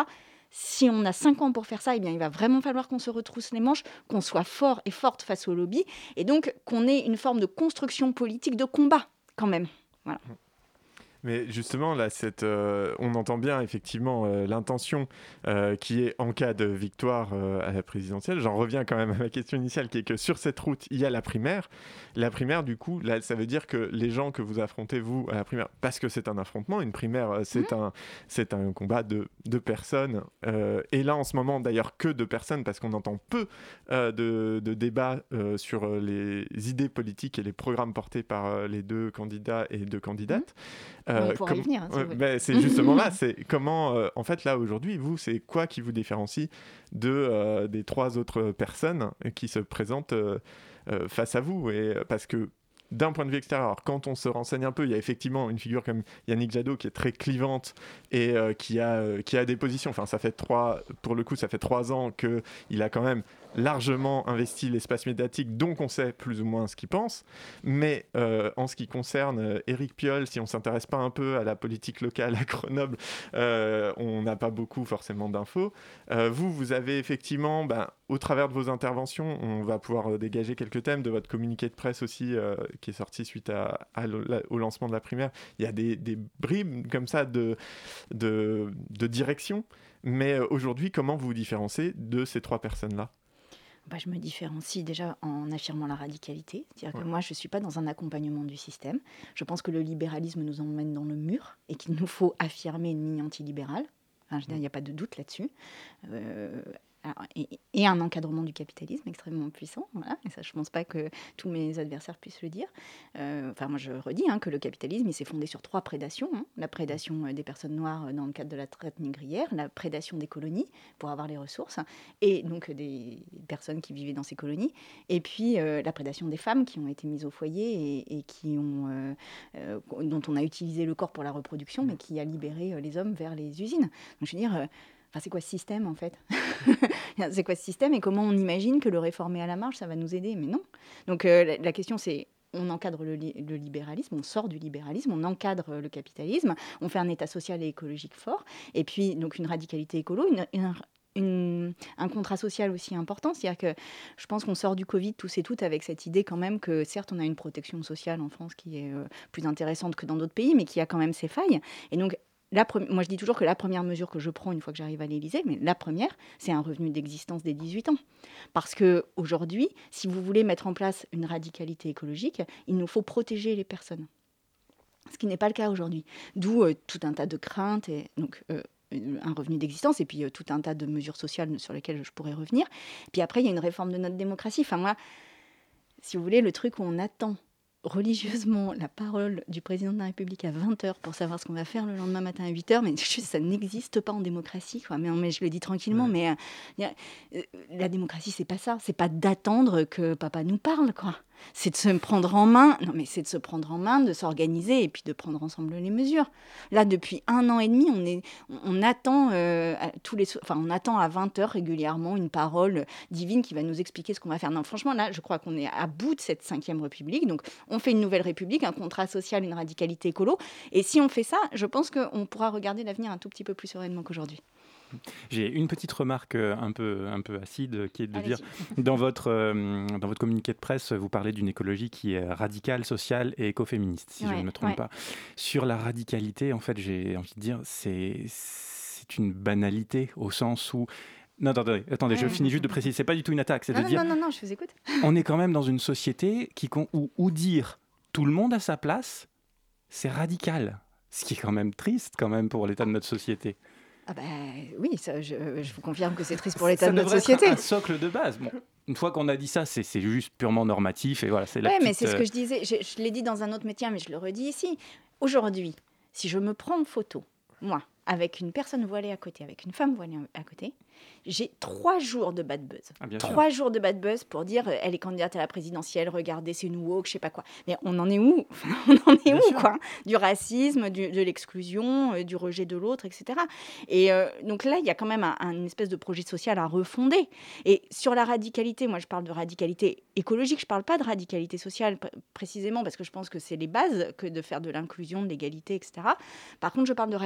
Si on a cinq ans pour faire ça, eh bien, il va vraiment falloir qu'on se retrousse les manches, qu'on soit fort et forte face au lobby, et donc qu'on ait une forme de construction politique de combat, quand même. Mais justement, là, cette, euh, on entend bien effectivement euh, l'intention euh, qui est en cas de victoire à la présidentielle. J'en reviens quand même à ma question initiale qui est que sur cette route, il y a la primaire. La primaire, du coup, là, ça veut dire que les gens que vous affrontez, vous, à la primaire, parce que c'est un affrontement, une primaire, c'est un, c'est un combat de, de personnes. et là, en ce moment, d'ailleurs, que de personnes, parce qu'on entend peu de, de débats sur les idées politiques et les programmes portés par les deux candidats et deux candidates. On y venir, hein, si Ouais, ben, c'est justement là, c'est comment, euh, en fait, là aujourd'hui, vous, c'est quoi qui vous différencie de euh, des trois autres personnes qui se présentent euh, euh, face à vous? Et euh, parce que d'un point de vue extérieur, quand on se renseigne un peu, il y a effectivement une figure comme Yannick Jadot qui est très clivante et euh, qui a euh, qui a des positions. Enfin, ça fait trois, pour le coup, ça fait trois ans que il a quand même largement investi l'espace médiatique, donc on sait plus ou moins ce qu'il pense. Mais euh, en ce qui concerne euh, Éric Piolle, si on s'intéresse pas un peu à la politique locale à Grenoble, euh, on n'a pas beaucoup forcément d'infos. Vous, vous avez effectivement, ben, au travers de vos interventions, on va pouvoir dégager quelques thèmes de votre communiqué de presse aussi, qui est sorti suite au lancement de la primaire. Il y a des, des bribes comme ça de, de, direction. Mais aujourd'hui, comment vous vous différenciez de ces trois personnes-là? Bah, je me différencie déjà en affirmant la radicalité. C'est-à-dire Ouais. que moi, je ne suis pas dans un accompagnement du système. Je pense que le libéralisme nous emmène dans le mur et qu'il nous faut affirmer une ligne antilibérale. Enfin, dire, il n'y a pas de doute là-dessus. Euh, et, et un encadrement du capitalisme extrêmement puissant. Voilà. Et ça, je ne pense pas que tous mes adversaires puissent le dire. Euh, enfin, moi, je redis hein, que le capitalisme, il s'est fondé sur trois prédations. hein. La prédation euh, des personnes noires euh, dans le cadre de la traite négrière, la prédation des colonies pour avoir les ressources, et donc des personnes qui vivaient dans ces colonies, et puis euh, la prédation des femmes qui ont été mises au foyer et, et qui ont, euh, dont on a utilisé le corps pour la reproduction, mais qui a libéré les hommes vers les usines. Donc, je veux dire, enfin, c'est quoi ce système en fait C'est quoi ce système et comment on imagine que le réformer à la marge, ça va nous aider? Mais non. Donc euh, la, question c'est on encadre le, li- le libéralisme, on sort du libéralisme, on encadre le capitalisme, on fait un état social et écologique fort, et puis donc une radicalité écolo, un contrat social aussi important. C'est-à-dire que je pense qu'on sort du Covid tous et toutes avec cette idée quand même que certes on a une protection sociale en France qui est euh, plus intéressante que dans d'autres pays, mais qui a quand même ses failles. Et donc moi, je dis toujours que la première mesure que je prends une fois que j'arrive à l'Élysée, mais la première, c'est un revenu d'existence des 18 ans. Parce que aujourd'hui, si vous voulez mettre en place une radicalité écologique, il nous faut protéger les personnes. Ce qui n'est pas le cas aujourd'hui. D'où euh, tout un tas de craintes et donc euh, un revenu d'existence et puis euh, tout un tas de mesures sociales sur lesquelles je pourrais revenir. Puis après, il y a une réforme de notre démocratie. Enfin, moi, si vous voulez, le truc où on attend religieusement la parole du président de la République à 20h pour savoir ce qu'on va faire le lendemain matin à 8h, mais ça n'existe pas en démocratie. Quoi. Mais, mais, je le dis tranquillement, mais euh, euh, la démocratie, c'est pas ça. C'est pas d'attendre que papa nous parle. quoi c'est de se prendre en main, non mais c'est de se prendre en main, de s'organiser et puis de prendre ensemble les mesures. Là, depuis un an et demi, on, est, on attend euh, à tous les, enfin, on attend à 20 heures régulièrement une parole divine qui va nous expliquer ce qu'on va faire. Non, franchement, là, je crois qu'on est à bout de cette cinquième république. Donc, on fait une nouvelle république, un contrat social, une radicalité écolo. Et si on fait ça, je pense qu'on pourra regarder l'avenir un tout petit peu plus sereinement qu'aujourd'hui. J'ai une petite remarque euh, un peu, un peu acide qui est de dire dans votre, euh, dans votre communiqué de presse, vous parlez d'une écologie qui est radicale, sociale et écoféministe, si je ne me trompe pas. Sur la radicalité, en fait, j'ai envie de dire, c'est une banalité au sens où non, attendez, attendez je finis juste de préciser. C'est pas du tout une attaque. C'est de dire. Non, non, non, je vous écoute. on est quand même dans une société qui, où, où dire tout le monde à sa place, c'est radical. Ce qui est quand même triste, quand même, pour l'état de notre société. Ah ben oui, ça, je, vous confirme que c'est triste pour l'état de notre société. C'est un socle de base. Bon, une fois qu'on a dit ça, c'est juste purement normatif et voilà, c'est Oui, mais c'est ce que je disais. Je, je l'ai dit dans un autre métier, mais je le redis ici. Aujourd'hui, si je me prends en photo, moi, avec une personne voilée à côté, avec une femme voilée à côté, j'ai trois jours de bad buzz. Ah, trois jours de bad buzz pour dire euh, elle est candidate à la présidentielle, regardez, c'est nous woke, je sais pas quoi. Mais on en est où? On en est où, quoi? Du racisme, de l'exclusion, euh, du rejet de l'autre, etc. Et euh, donc là, il y a quand même un, espèce de projet social à refonder. Et sur la radicalité, moi je parle de radicalité écologique, je parle pas de radicalité sociale précisément parce que je pense que c'est les bases que de faire de l'inclusion, de l'égalité, etc. Par contre, je parle de,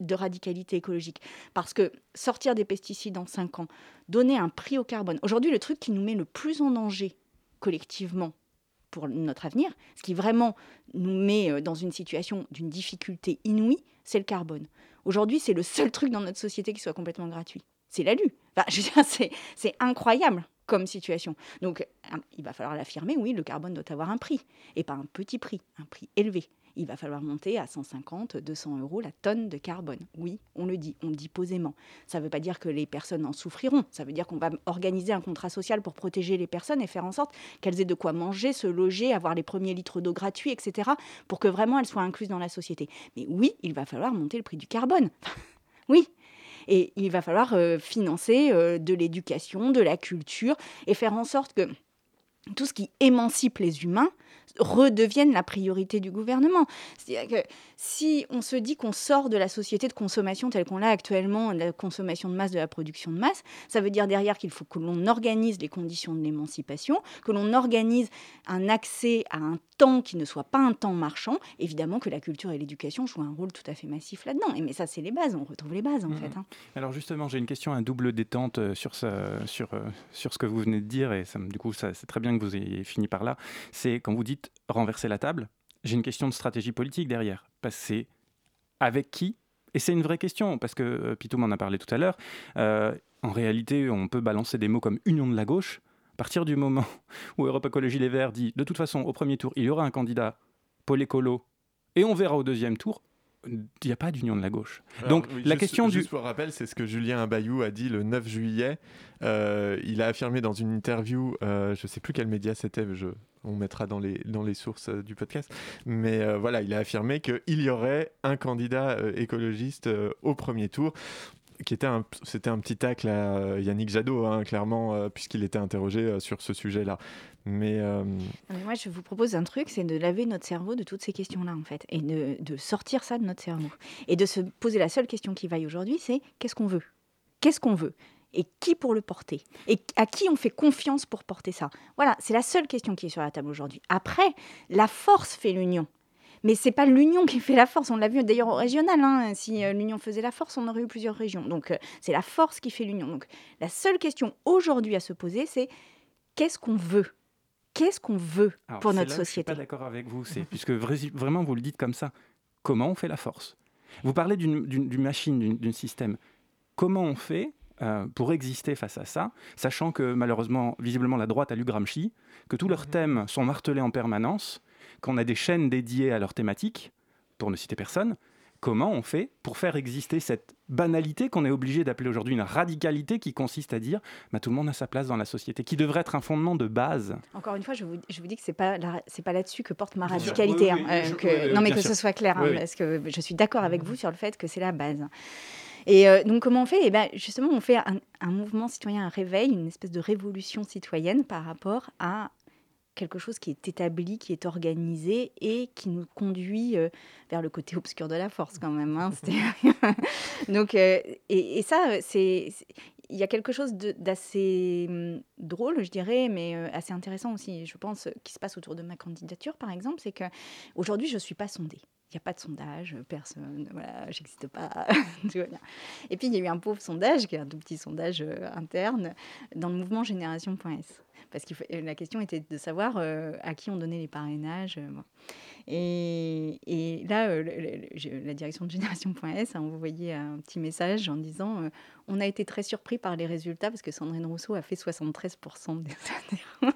de radicalité écologique parce que sortir des pesticides dans 5 ans, donner un prix au carbone. Aujourd'hui, le truc qui nous met le plus en danger collectivement pour notre avenir, ce qui vraiment nous met euh, dans une situation d'une difficulté inouïe, c'est le carbone. Aujourd'hui, c'est le seul truc dans notre société qui soit complètement gratuit. C'est l'alu. Enfin, c'est incroyable comme situation. Donc, il va falloir l'affirmer, oui, le carbone doit avoir un prix, et pas un petit prix, un prix élevé il va falloir monter à 150, 200 euros la tonne de carbone. Oui, on le dit, on le dit posément. Ça ne veut pas dire que les personnes en souffriront. Ça veut dire qu'on va organiser un contrat social pour protéger les personnes et faire en sorte qu'elles aient de quoi manger, se loger, avoir les premiers litres d'eau gratuits, etc., pour que vraiment elles soient incluses dans la société. Mais oui, il va falloir monter le prix du carbone. oui, et il va falloir euh, financer euh, de l'éducation, de la culture et faire en sorte que tout ce qui émancipe les humains redevienne la priorité du gouvernement. C'est-à-dire que si on se dit qu'on sort de la société de consommation telle qu'on l'a actuellement, de la consommation de masse, de la production de masse, ça veut dire derrière qu'il faut que l'on organise les conditions de l'émancipation, que l'on organise un accès à un temps qui ne soit pas un temps marchand. Évidemment que la culture et l'éducation jouent un rôle tout à fait massif là-dedans. Et mais ça, c'est les bases, on retrouve les bases en mmh. fait. Hein. Alors justement, j'ai une question à double détente euh, sur, sur, euh, sur ce que vous venez de dire, et ça, du coup, c'est très bien que vous ayez fini par là. C'est quand vous dites renverser la table, j'ai une question de stratégie politique derrière. Parce c'est avec qui? Et c'est une vraie question, parce que euh, Pitou m'en a parlé tout à l'heure. Euh, en réalité, on peut balancer des mots comme union de la gauche. À partir du moment où Europe Écologie Les Verts dit de toute façon, au premier tour, il y aura un candidat, Paul Écolo, et on verra au deuxième tour, il n'y a pas d'union de la gauche. Donc la question du... Juste pour rappel, c'est ce que Julien Abayou a dit le 9 juillet. Euh, il a affirmé dans une interview, euh, je ne sais plus quel média c'était, je... on mettra dans les, dans les sources euh, du podcast, mais voilà, il a affirmé qu'il y aurait un candidat écologiste au premier tour qui était un, c'était un petit tacle à Yannick Jadot, hein, clairement, puisqu'il était interrogé sur ce sujet-là. Mais, euh, Moi, je vous propose un truc, c'est de laver notre cerveau de toutes ces questions-là, en fait, et de, sortir ça de notre cerveau. Et de se poser la seule question qui vaille aujourd'hui, c'est qu'est-ce qu'on veut? Qu'est-ce qu'on veut? Et qui pour le porter? Et à qui on fait confiance pour porter ça? Voilà, c'est la seule question qui est sur la table aujourd'hui. Après, la force fait l'union. Mais c'est pas l'union qui fait la force. On l'a vu d'ailleurs au régional. Hein. Si euh, l'union faisait la force, on aurait eu plusieurs régions. Donc euh, c'est la force qui fait l'union. Donc la seule question aujourd'hui à se poser, c'est qu'est-ce qu'on veut? Qu'est-ce qu'on veut pour notre société Je suis pas d'accord avec vous, c'est puisque vraiment vous le dites comme ça. Comment on fait la force? Vous parlez d'une machine, d'un système. Comment on fait euh, pour exister face à ça, sachant que malheureusement, visiblement, la droite a lu Gramsci, que tous leurs mhm. thèmes sont martelés en permanence, qu'on a des chaînes dédiées à leurs thématiques, pour ne citer personne, comment on fait pour faire exister cette banalité qu'on est obligé d'appeler aujourd'hui une radicalité qui consiste à dire bah, tout le monde a sa place dans la société, qui devrait être un fondement de base. Encore une fois, je vous, je vous dis que ce n'est pas, là, pas là-dessus que porte ma radicalité. Hein, euh, non, mais que ce soit clair, hein, parce que je suis d'accord avec vous sur le fait que c'est la base. Et euh, donc, comment on fait? Eh ben, Justement, on fait un, mouvement citoyen, un réveil, une espèce de révolution citoyenne par rapport à quelque chose qui est établi, qui est organisé et qui nous conduit euh, vers le côté obscur de la force quand même. Hein, donc, euh, et, ça, c'est il y a quelque chose d'assez hum, drôle, je dirais, mais assez intéressant aussi, je pense, qui se passe autour de ma candidature, par exemple, c'est que aujourd'hui, je ne suis pas sondée. Il n'y a pas de sondage, personne, voilà, j'existe pas, Et puis il y a eu un pauvre sondage, qui est un tout petit sondage euh, interne, dans le mouvement Génération.s. Parce que la question était de savoir euh, à qui on donnait les parrainages. Euh, et, là, la direction de Génération.s a envoyé un petit message en disant on a été très surpris par les résultats parce que Sandrine Rousseau a fait 73% des.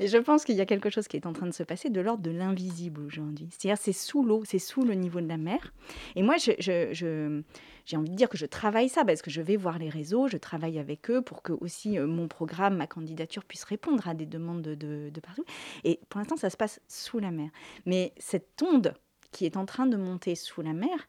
Et je pense qu'il y a quelque chose qui est en train de se passer de l'ordre de l'invisible aujourd'hui. C'est-à-dire c'est sous l'eau, c'est sous le niveau de la mer. Et moi, je, j'ai envie de dire que je travaille ça parce que je vais voir les réseaux, je travaille avec eux pour que aussi euh, mon programme, ma candidature puisse répondre à des demandes de, de partout. Et pour l'instant, ça se passe sous la mer. Mais cette onde qui est en train de monter sous la mer,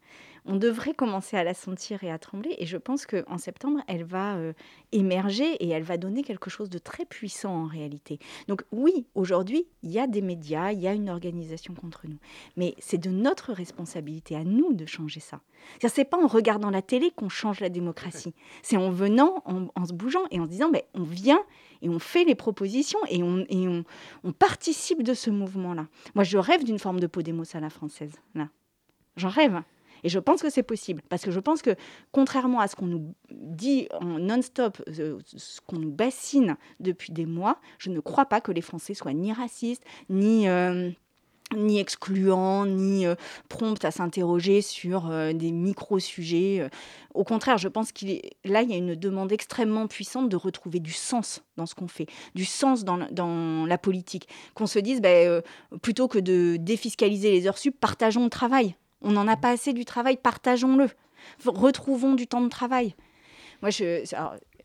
on devrait commencer à la sentir et à trembler. Et je pense qu'en septembre, elle va euh, émerger et elle va donner quelque chose de très puissant en réalité. Donc oui, aujourd'hui, il y a des médias, il y a une organisation contre nous. Mais c'est de notre responsabilité à nous de changer ça. C'est pas en regardant la télé qu'on change la démocratie. C'est en venant, en, se bougeant et en se disant, ben, on vient et on fait les propositions et on, et on, on participe de ce mouvement-là. Moi, je rêve d'une forme de Podemos à la française. Là. J'en rêve. Et je pense que c'est possible, parce que je pense que contrairement à ce qu'on nous dit en non-stop, euh, ce qu'on nous bassine depuis des mois, je ne crois pas que les Français soient ni racistes, ni... Euh, ni excluants, ni euh, prompts à s'interroger sur des micro-sujets. Au contraire, je pense qu'il là, il y a une demande extrêmement puissante de retrouver du sens dans ce qu'on fait, du sens dans, dans la politique. Qu'on se dise, ben, plutôt que de défiscaliser les heures sup, partageons le travail. On n'en a pas assez du travail, partageons-le. Retrouvons du temps de travail. Moi, je,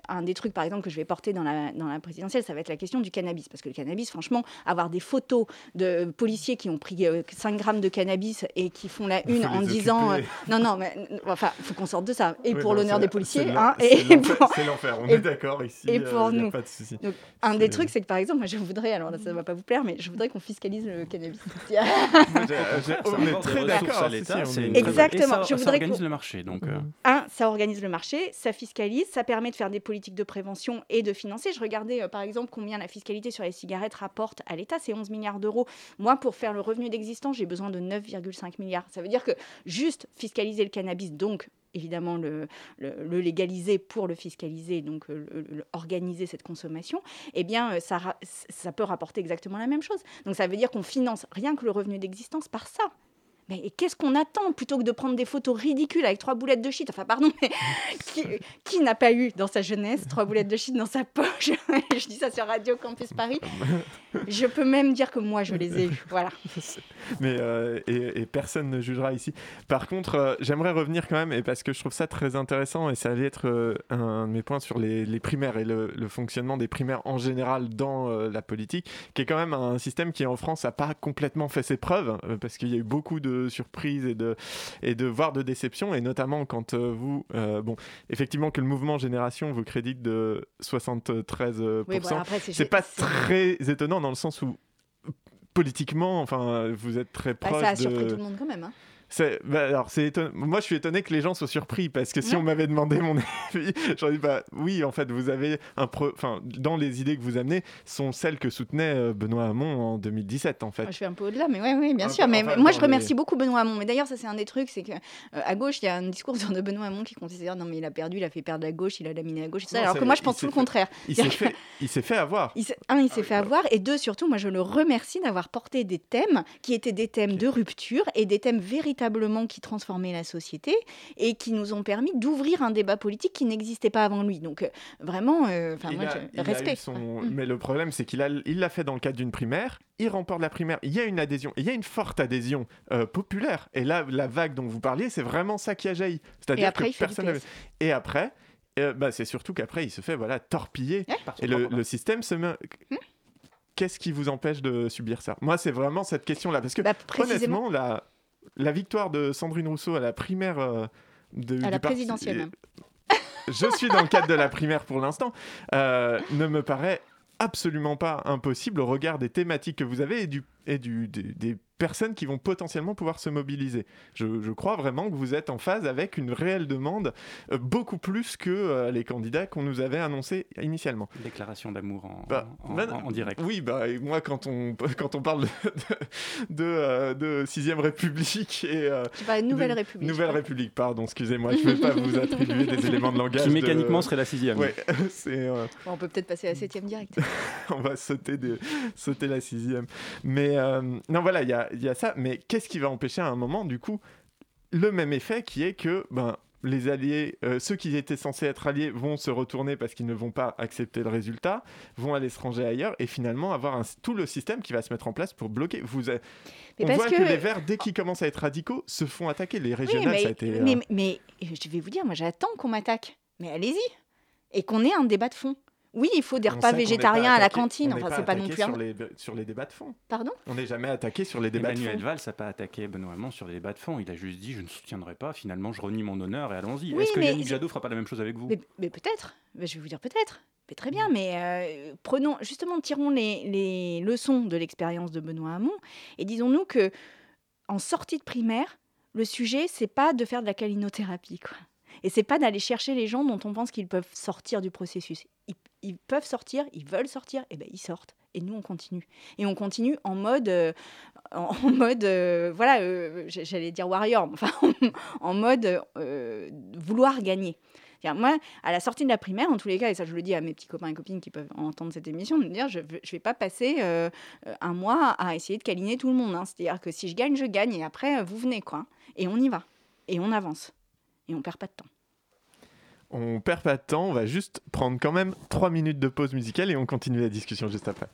un des trucs, par exemple, que je vais porter dans la, dans la présidentielle, ça va être la question du cannabis. Parce que le cannabis, franchement, avoir des photos de policiers qui ont pris 5 euh, grammes de cannabis et qui font la une en disant euh, non, non, mais enfin, il faut qu'on sorte de ça. Et pour l'honneur des policiers. Hein, c'est l'enfer, on est d'accord ici. Et pour nous. Pas de Donc, un des trucs, c'est que par exemple, moi, je voudrais, alors là, ça ne va pas vous plaire, mais je voudrais qu'on fiscalise le cannabis. on est très d'accord. Exactement. Ça, ça organise le marché. Donc, ça organise le marché, ça fiscalise, ça permet de faire des politiques de prévention et de financer. Je regardais euh, par exemple combien la fiscalité sur les cigarettes rapporte à l'État, c'est 11 milliards d'euros. Moi, pour faire le revenu d'existence, j'ai besoin de 9,5 milliards. Ça veut dire que juste fiscaliser le cannabis, donc évidemment le, le, légaliser pour le fiscaliser, donc euh, organiser cette consommation, eh bien, euh, ça, ça peut rapporter exactement la même chose. Donc ça veut dire qu'on finance rien que le revenu d'existence par ça. Mais qu'est-ce qu'on attend plutôt que de prendre des photos ridicules avec trois boulettes de shit? Enfin, pardon, mais qui, n'a pas eu dans sa jeunesse trois boulettes de shit dans sa poche? Je dis ça sur Radio Campus Paris. Je peux même dire que moi, je les ai eues. Voilà. Mais euh, et, personne ne jugera ici. Par contre, euh, j'aimerais revenir quand même, et parce que je trouve ça très intéressant, et ça allait être euh, un de mes points sur les, primaires et le, fonctionnement des primaires en général dans la politique, qui est quand même un système qui en France n'a pas complètement fait ses preuves, parce qu'il y a eu beaucoup de surprise et de, et de voir de déception, et notamment quand euh, vous, euh, bon, effectivement que le mouvement Génération vous crédite de 73%, c'est pas très étonnant dans le sens où politiquement, enfin, vous êtes très proche. Bah, ça a surpris tout le monde quand même. Hein. Bah, alors c'est Moi, je suis étonné que les gens soient surpris parce que si on m'avait demandé mon avis, j'aurais dit bah oui, en fait, vous avez un enfin dans les idées que vous amenez sont celles que soutenait euh, Benoît Hamon en 2017 en fait. je suis un peu au-delà, mais oui, oui, bien sûr. mais moi, je remercie beaucoup Benoît Hamon. Mais d'ailleurs, ça c'est un des trucs, c'est que euh, à gauche, il y a un discours de Benoît Hamon qui considère non mais il a perdu, il a fait perdre la gauche, il a laminé à gauche, alors que moi, je pense tout le contraire. Il s'est fait, il s'est fait avoir. Il un, il s'est ah fait avoir, et deux, surtout, moi, je le remercie d'avoir porté des thèmes qui étaient des thèmes de rupture et des thèmes véritables véritablement qui transformaient la société et qui nous ont permis d'ouvrir un débat politique qui n'existait pas avant lui. Donc, euh, vraiment, euh, moi, respect. Mm. Mais le problème, c'est qu'il il l'a fait dans le cadre d'une primaire, il remporte la primaire, il y a une adhésion, il y a une forte adhésion populaire. Et là, la vague dont vous parliez, c'est vraiment ça qui a jailli. C'est-à-dire que personne. Et après, bah, c'est surtout qu'après, il se fait voilà, torpiller. et le, système se met. Hmm qu'est-ce qui vous empêche de subir ça? Moi, c'est vraiment cette question-là. Parce que, bah, honnêtement, la, la victoire de Sandrine Rousseau à la primaire euh, de. À la présidentielle. je suis dans le cadre de la primaire pour l'instant, euh, ne me paraît absolument pas impossible au regard des thématiques que vous avez et, du, et du, des, personnes qui vont potentiellement pouvoir se mobiliser. Je, crois vraiment que vous êtes en phase avec une réelle demande, euh, beaucoup plus que euh, les candidats qu'on nous avait annoncés initialement. Déclaration d'amour en, bah, en, direct. Oui, bah, moi, quand on, quand on parle de, de, 6ème euh, République et... Nouvelle République. Nouvelle République, pardon, excusez-moi, je ne vais pas vous attribuer des éléments de langage. Qui mécaniquement serait la 6ème. Ouais, on peut peut-être passer à la 7ème direct. on va sauter, de, sauter la 6ème. Mais non, voilà, il y a il y a ça, mais qu'est-ce qui va empêcher à un moment, du coup, le même effet qui est que ben, les alliés, euh, ceux qui étaient censés être alliés vont se retourner parce qu'ils ne vont pas accepter le résultat, vont aller se ranger ailleurs et finalement avoir tout le système qui va se mettre en place pour bloquer. Vous, on voit que... les Verts, dès qu'ils commencent à être radicaux, se font attaquer. Les régionales, mais, ça a été. Mais, euh, mais, je vais vous dire, moi j'attends qu'on m'attaque. Mais allez-y. Et qu'on ait un débat de fond. Oui, il faut des repas végétariens à la cantine. Enfin, c'est pas non plus. Sur les, sur les débats de fond. Pardon On n'est jamais attaqué sur les débats de fond. Valls n'a pas attaqué Benoît Hamon sur les débats de fond. Il a juste dit je ne soutiendrai pas. Finalement, je renie mon honneur et allons-y. Est-ce que Yannick Jadot fera pas la même chose avec vous? Mais, peut-être. je vais vous dire peut-être. Mais très bien, mais euh, prenons justement, tirons les, les leçons de l'expérience de Benoît Hamon et disons-nous que en sortie de primaire, le sujet c'est pas de faire de la calinothérapie, quoi. Et c'est pas d'aller chercher les gens dont on pense qu'ils peuvent sortir du processus ils peuvent sortir, ils veulent sortir, et ben ils sortent. Et nous, on continue. Et on continue en mode, euh, en, mode, euh, voilà, euh, j'allais dire warrior, enfin, en mode vouloir gagner. Moi, à la sortie de la primaire, en tous les cas, et ça je le dis à mes petits copains et copines qui peuvent entendre cette émission, de me dire je ne vais pas passer un mois à essayer de câliner tout le monde. Hein. C'est-à-dire que si je gagne, je gagne, et après, vous venez, quoi. Et on y va. Et on avance. Et on perd pas de temps on perd pas de temps, on va juste prendre quand même 3 minutes de pause musicale et on continue la discussion juste après.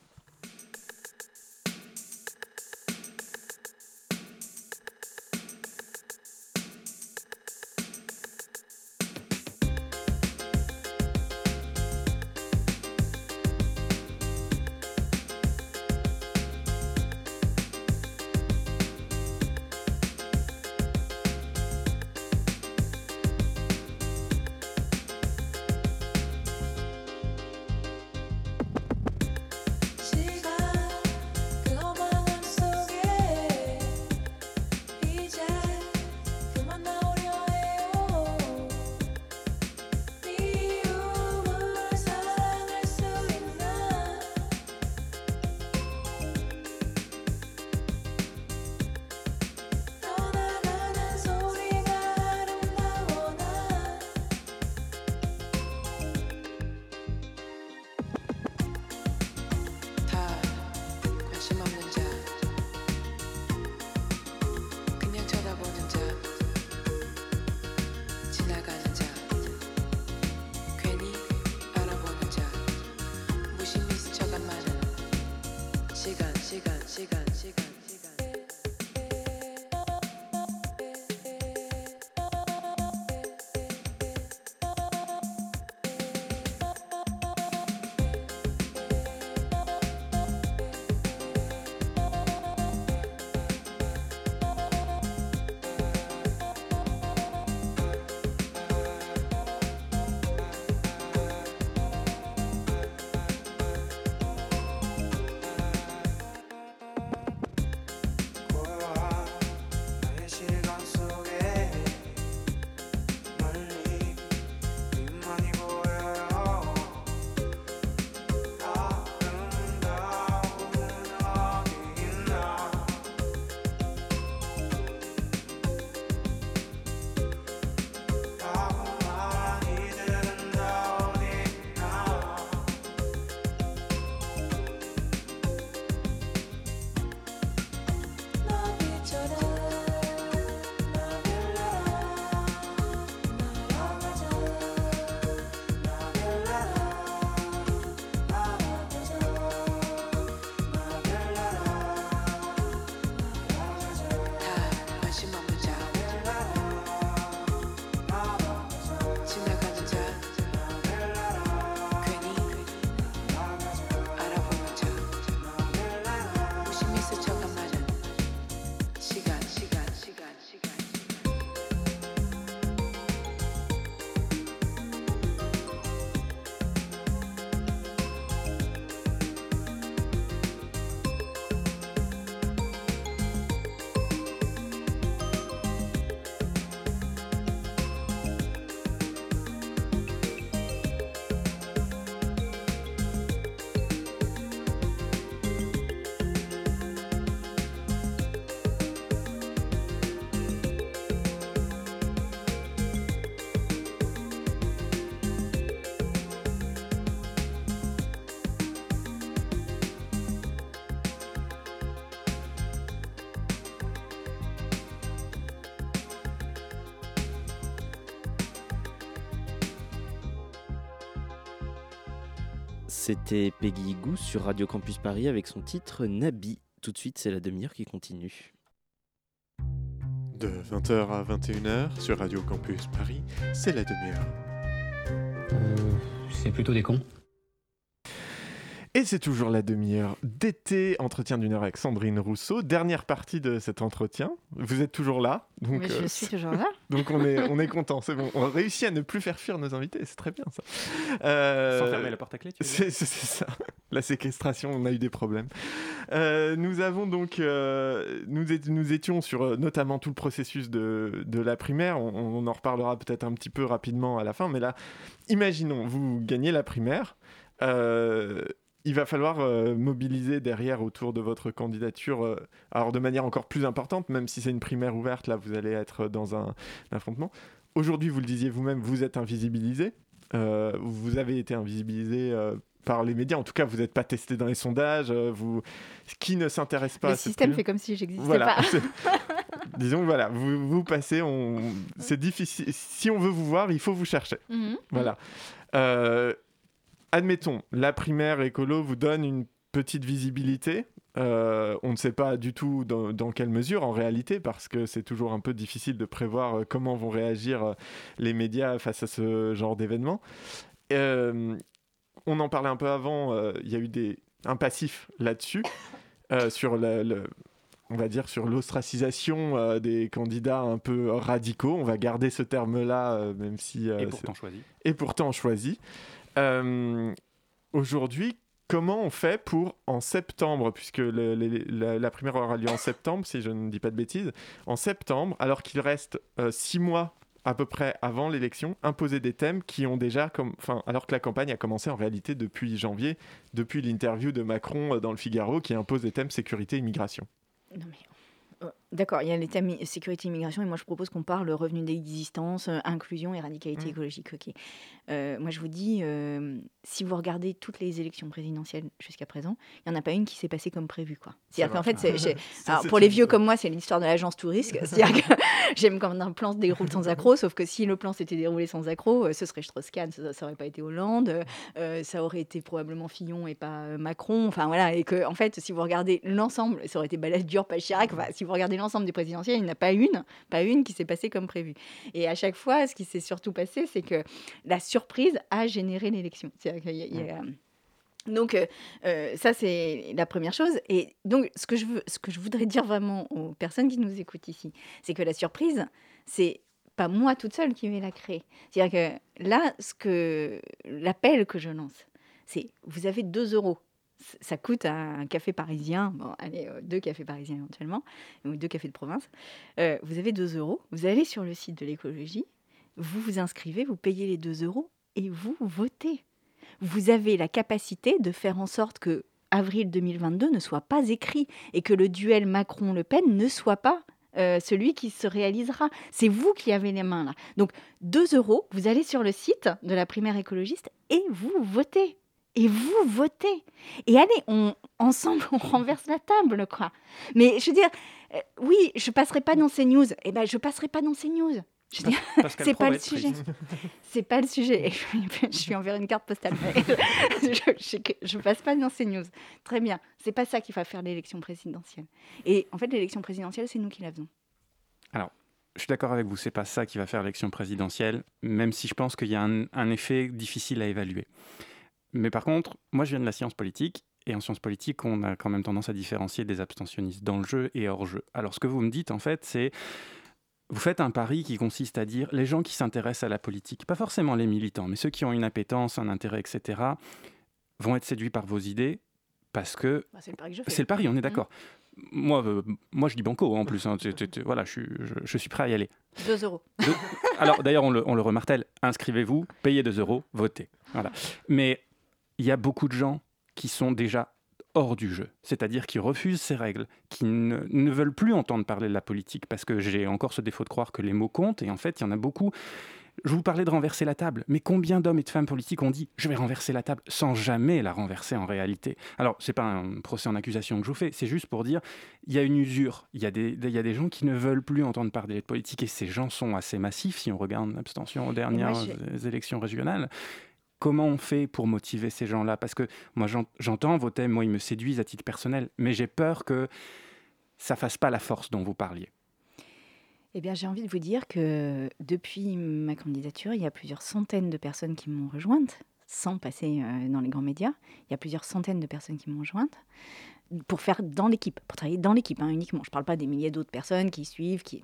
C'était Peggy Gou sur Radio Campus Paris avec son titre Nabi. Tout de suite, c'est la demi-heure qui continue. De 20h à 21h sur Radio Campus Paris, c'est la demi-heure. Euh, c'est plutôt des cons. Et c'est toujours la demi-heure d'été, entretien d'une heure avec Sandrine Rousseau. Dernière partie de cet entretien. Vous êtes toujours là. Donc, Mais je euh, suis toujours là. Donc on est, on est content, c'est bon. On a réussi à ne plus faire fuir nos invités, c'est très bien ça. Euh, Sans fermer la porte à clé, tu c'est ça. La séquestration, on a eu des problèmes. Euh, nous avons donc, euh, nous, ét- nous étions sur notamment tout le processus de, de la primaire. On, on en reparlera peut-être un petit peu rapidement à la fin, mais là, imaginons, vous gagnez la primaire. euh, il va falloir euh, mobiliser derrière autour de votre candidature, euh, alors de manière encore plus importante, même si c'est une primaire ouverte, là vous allez être dans un, affrontement. Aujourd'hui, vous le disiez vous-même, vous êtes invisibilisé. Euh, vous avez été invisibilisé euh, par les médias. En tout cas, vous n'êtes pas testé dans les sondages. euh, vous... Qui ne s'intéresse pas Le à système plus- fait comme si j'existais voilà. pas. Disons, voilà, vous, vous passez, on... c'est difficile. Si on veut vous voir, il faut vous chercher. Mhm. Voilà. Euh, admettons, la primaire écolo vous donne une petite visibilité. Euh, on ne sait pas du tout dans, dans quelle mesure en réalité, parce que c'est toujours un peu difficile de prévoir euh, comment vont réagir euh, les médias face à ce genre d'événement. Euh, on en parlait un peu avant, euh, il y a eu des, un passif là-dessus, sur le, le- on va dire sur l'ostracisation des candidats un peu radicaux. On va garder ce terme-là, même si Et pourtant choisi. et pourtant choisi. Euh, Aujourd'hui, comment on fait pour, en septembre, puisque la, la primaire aura lieu en septembre, si je ne dis pas de bêtises, en septembre, alors qu'il reste euh, six mois à peu près avant l'élection, imposer des thèmes qui ont déjà, enfin, alors que la campagne a commencé en réalité depuis janvier, depuis l'interview de Macron euh, dans le Figaro, qui impose des thèmes sécurité immigration. Non, mais, D'accord, il y a les thèmes sécurité immigration et moi je propose qu'on parle revenu d'existence, euh, inclusion et radicalité Mm. écologique. Ok. Euh, moi je vous dis, euh, si vous regardez toutes les élections présidentielles jusqu'à présent, il n'y en a pas une qui s'est passée comme prévu. quoi. C'est-à-dire qu'en fait, c'est- alors, pour les vieux comme moi, c'est l'histoire de l'agence touriste. C'est-à-dire que j'aime quand un plan se déroule sans accroc, sauf que si le plan s'était déroulé sans accroc, euh, ce serait Strauss-Kahn, ça n'aurait pas été Hollande, euh, ça aurait été probablement Fillon et pas Macron. Enfin voilà, et que en fait, si vous regardez l'ensemble, ça aurait été Balladur, pas Chirac. Enfin, si vous regardez l'ensemble des présidentielles, il n'y en a pas une, pas une qui s'est passée comme prévu. Et à chaque fois, ce qui s'est surtout passé, c'est que la surprise a généré l'élection. C'est-à-dire qu'il y a- il y a- donc, euh, euh, ça, c'est la première chose. Et donc, ce que, je veux, ce que je voudrais dire vraiment aux personnes qui nous écoutent ici, c'est que la surprise, c'est pas moi toute seule qui vais la créer. C'est-à-dire que là, ce que l'appel que je lance, c'est vous avez 2 euros. Ça coûte un café parisien, bon, allez, euh, deux cafés parisiens éventuellement, ou deux cafés de province. Euh, vous avez 2 euros, vous allez sur le site de l'écologie, vous vous inscrivez, vous payez les 2 euros et vous votez vous avez la capacité de faire en sorte que avril 2022 ne soit pas écrit et que le duel Macron-Le Pen ne soit pas euh, celui qui se réalisera. C'est vous qui avez les mains là. Donc 2 euros, vous allez sur le site de la primaire écologiste et vous votez. Et vous votez. Et allez, on, ensemble, on renverse la table, quoi. Mais je veux dire, euh, oui, je passerai pas dans ces news. Eh ben, je passerai pas dans ces news. Je veux c'est pas le sujet. C'est pas le sujet. Et Je, suis envers une carte postale. je, je, je passe pas dans ces news. Très bien. C'est pas ça qui va faire l'élection présidentielle. Et en fait, l'élection présidentielle, c'est nous qui la faisons. Je suis d'accord avec vous, c'est pas ça qui va faire l'élection présidentielle, même si je pense qu'il y a un, un effet difficile à évaluer. Mais par contre, moi je viens de la science politique, et en sciences politiques, on a quand même tendance à différencier des abstentionnistes dans le jeu et hors jeu. Alors ce que vous me dites en fait, c'est vous faites un pari qui consiste à dire les gens qui s'intéressent à la politique, pas forcément les militants, mais ceux qui ont une appétence, un intérêt, etc., vont être séduits par vos idées parce que Bah, c'est le pari que je fais. c'est le pari, on est d'accord. Moi, euh, moi, je dis banco en plus. hein, voilà, je, suis- je- je suis prêt à y aller. 2 euros. Alors d'ailleurs, on le, on le remartèle, inscrivez-vous, payez 2 euros, votez. Voilà. Mais il y a beaucoup de gens qui sont déjà hors du jeu, c'est-à-dire qui refusent ces règles, qui ne, ne veulent plus entendre parler de la politique, parce que j'ai encore ce défaut de croire que les mots comptent, et en fait, il y en a beaucoup. Je vous parlais de renverser la table, mais combien d'hommes et de femmes politiques ont dit je vais renverser la table sans jamais la renverser en réalité? Alors, c'est pas un procès en accusation que je vous fais, c'est juste pour dire il y a une usure, il y, a des- il y a des gens qui ne veulent plus entendre parler de politique, et ces gens sont assez massifs si on regarde l'abstention aux dernières élections régionales. Comment on fait pour motiver ces gens-là? Parce que moi, j'entends vos thèmes, moi, ils me séduisent à titre personnel, mais j'ai peur que ça fasse pas la force dont vous parliez. Eh bien, j'ai envie de vous dire que depuis ma candidature, il y a plusieurs centaines de personnes qui m'ont rejointe, sans passer euh, dans les grands médias. Il y a plusieurs centaines de personnes qui m'ont rejointe pour faire dans l'équipe, pour travailler dans l'équipe hein, uniquement. Je ne parle pas des milliers d'autres personnes qui suivent, qui,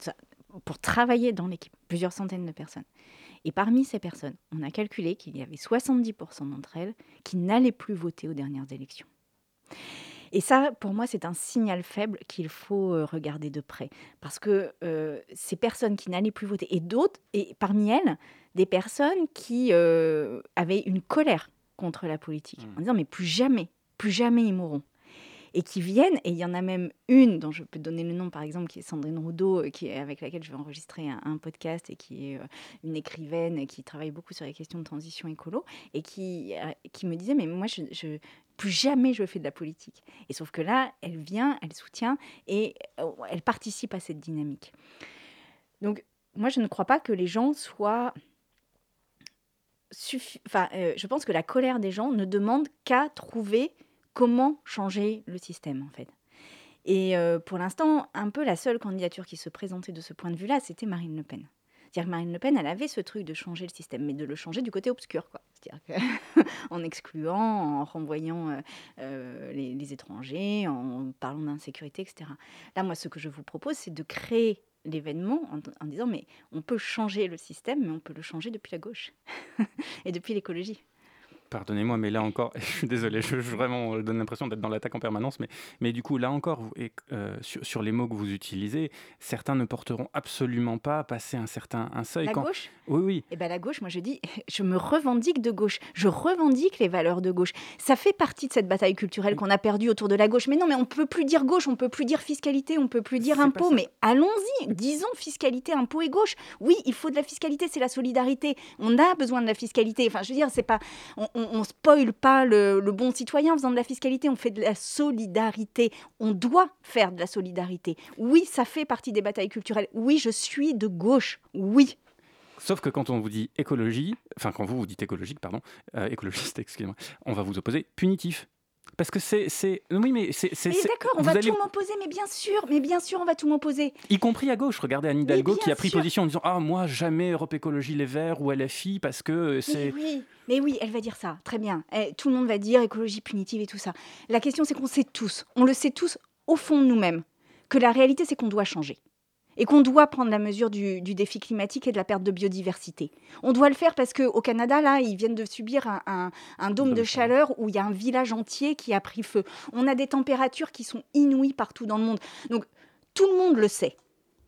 pour travailler dans l'équipe, plusieurs centaines de personnes. Et parmi ces personnes, on a calculé qu'il y avait 70% d'entre elles qui n'allaient plus voter aux dernières élections. Et ça, pour moi, c'est un signal faible qu'il faut euh, regarder de près. Parce que euh, ces personnes qui n'allaient plus voter, et d'autres, et parmi elles, des personnes qui euh, avaient une colère contre la politique, mmh. en disant, mais plus jamais, plus jamais ils mourront et qui viennent. Et il y en a même une dont je peux donner le nom, par exemple, qui est Sandrine Roudot, euh, qui est, avec laquelle je vais enregistrer un, podcast et qui est euh, une écrivaine qui travaille beaucoup sur les questions de transition écolo et qui, euh, qui me disait, mais moi, plus jamais je fais de la politique. Et sauf que là, elle vient, elle soutient et elle participe à cette dynamique. Donc, moi, je ne crois pas que les gens soient... Enfin, je pense que la colère des gens ne demande qu'à trouver comment changer le système en fait. Et euh, pour l'instant, un peu la seule candidature qui se présentait de ce point de vue-là, c'était Marine Le Pen. C'est-à-dire que Marine Le Pen, elle avait ce truc de changer le système, mais de le changer du côté obscur, quoi. C'est-à-dire en excluant, en renvoyant euh, euh, les, étrangers, en parlant d'insécurité, etc. Là, moi, ce que je vous propose, c'est de créer l'événement en, en, disant, mais on peut changer le système, mais on peut le changer depuis la gauche et depuis l'écologie. Pardonnez-moi, mais là encore, je suis désolé, je, vraiment donne l'impression d'être dans l'attaque en permanence, mais, mais du coup, là encore, et, euh, sur, les mots que vous utilisez, certains ne porteront absolument pas à passer un certain un seuil. La gauche Oui, oui. Eh bien, la gauche, moi je dis, je me revendique de gauche, je revendique les valeurs de gauche. Ça fait partie de cette bataille culturelle qu'on a perdue autour de la gauche. Mais non, mais on ne peut plus dire gauche, on ne peut plus dire fiscalité, on ne peut plus dire impôt, mais allons-y, disons fiscalité, impôt et gauche. Oui, il faut de la fiscalité, c'est la solidarité. On a besoin de la fiscalité. Enfin, je veux dire, c'est pas on, ne spoile pas le, bon citoyen en faisant de la fiscalité, on fait de la solidarité. On doit faire de la solidarité. Oui, ça fait partie des batailles culturelles. Oui, je suis de gauche. Oui. Sauf que quand on vous dit écologie, enfin quand vous vous dites écologique, pardon, euh, écologiste, excusez-moi, on va vous opposer punitif. Parce que c'est. Oui, mais c'est. D'accord, on va tout m'opposer, mais bien sûr, mais bien sûr, on va tout m'opposer. Y compris à gauche. Regardez Anne Hidalgo qui a pris position en disant Ah, moi, jamais Europe Écologie Les Verts ou LFI parce que c'est. Mais oui, mais oui, elle va dire ça. Très bien. Eh, tout le monde va dire écologie punitive et tout ça. La question, c'est qu'on sait tous, on le sait tous au fond de nous-mêmes, que la réalité, c'est qu'on doit changer et qu'on doit prendre la mesure du, défi climatique et de la perte de biodiversité. On doit le faire parce qu'au Canada, là, ils viennent de subir un, dôme de chaleur où il y a un village entier qui a pris feu. On a des températures qui sont inouïes partout dans le monde. Donc, tout le monde le sait.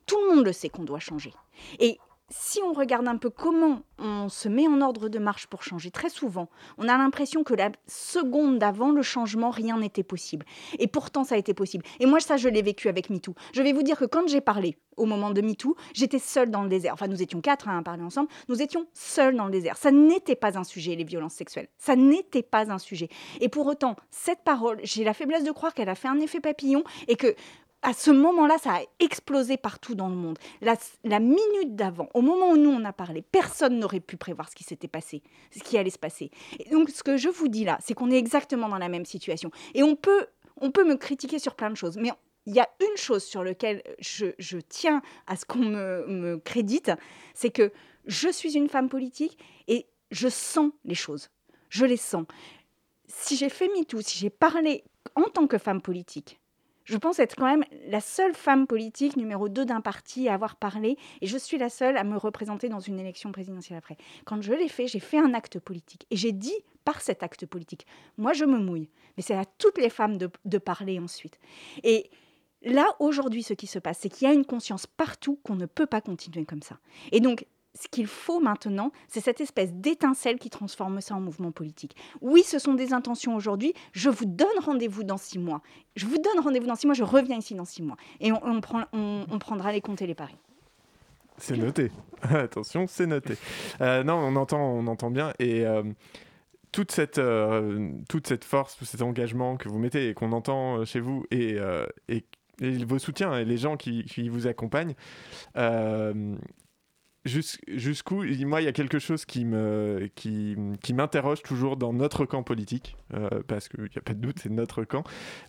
Tout le monde le sait qu'on doit changer. Et si on regarde un peu comment on se met en ordre de marche pour changer, très souvent, on a l'impression que la seconde d'avant le changement, rien n'était possible. Et pourtant, ça a été possible. Et moi, ça, je l'ai vécu avec MeToo. Je vais vous dire que quand j'ai parlé au moment de MeToo, j'étais seule dans le désert. Enfin, nous étions quatre hein, à parler ensemble. Nous étions seuls dans le désert. Ça n'était pas un sujet, les violences sexuelles. Ça n'était pas un sujet. Et pour autant, cette parole, j'ai la faiblesse de croire qu'elle a fait un effet papillon et que à ce moment-là, ça a explosé partout dans le monde. La, minute d'avant, au moment où nous on a parlé, personne n'aurait pu prévoir ce qui s'était passé, ce qui allait se passer. Et donc, ce que je vous dis là, c'est qu'on est exactement dans la même situation. Et on peut, on peut me critiquer sur plein de choses, mais il y a une chose sur laquelle je, tiens à ce qu'on me, me crédite, c'est que je suis une femme politique et je sens les choses. Je les sens. Si j'ai fait MeToo, si j'ai parlé en tant que femme politique, je pense être quand même la seule femme politique numéro 2 d'un parti à avoir parlé, et je suis la seule à me représenter dans une élection présidentielle après. Quand je l'ai fait, j'ai fait un acte politique, et j'ai dit par cet acte politique, moi je me mouille, mais c'est à toutes les femmes de, de parler ensuite. Et là, aujourd'hui, ce qui se passe, c'est qu'il y a une conscience partout qu'on ne peut pas continuer comme ça. Et donc, ce qu'il faut maintenant, c'est cette espèce d'étincelle qui transforme ça en mouvement politique. Oui, ce sont des intentions aujourd'hui. Je vous donne rendez-vous dans six mois. Je vous donne rendez-vous dans six mois. Je reviens ici dans six mois. Et on, prend, on, prendra les comptes et les paris. C'est noté. Attention, c'est noté. Euh, non, on entend, on entend bien. Et euh, toute, cette, euh, toute cette force, tout cet engagement que vous mettez et qu'on entend chez vous et, vos soutiens et les gens qui vous accompagnent, jusqu'où moi il y a quelque chose qui m'interroge toujours dans notre camp politique euh, parce qu'il n'y a pas de doute c'est notre camp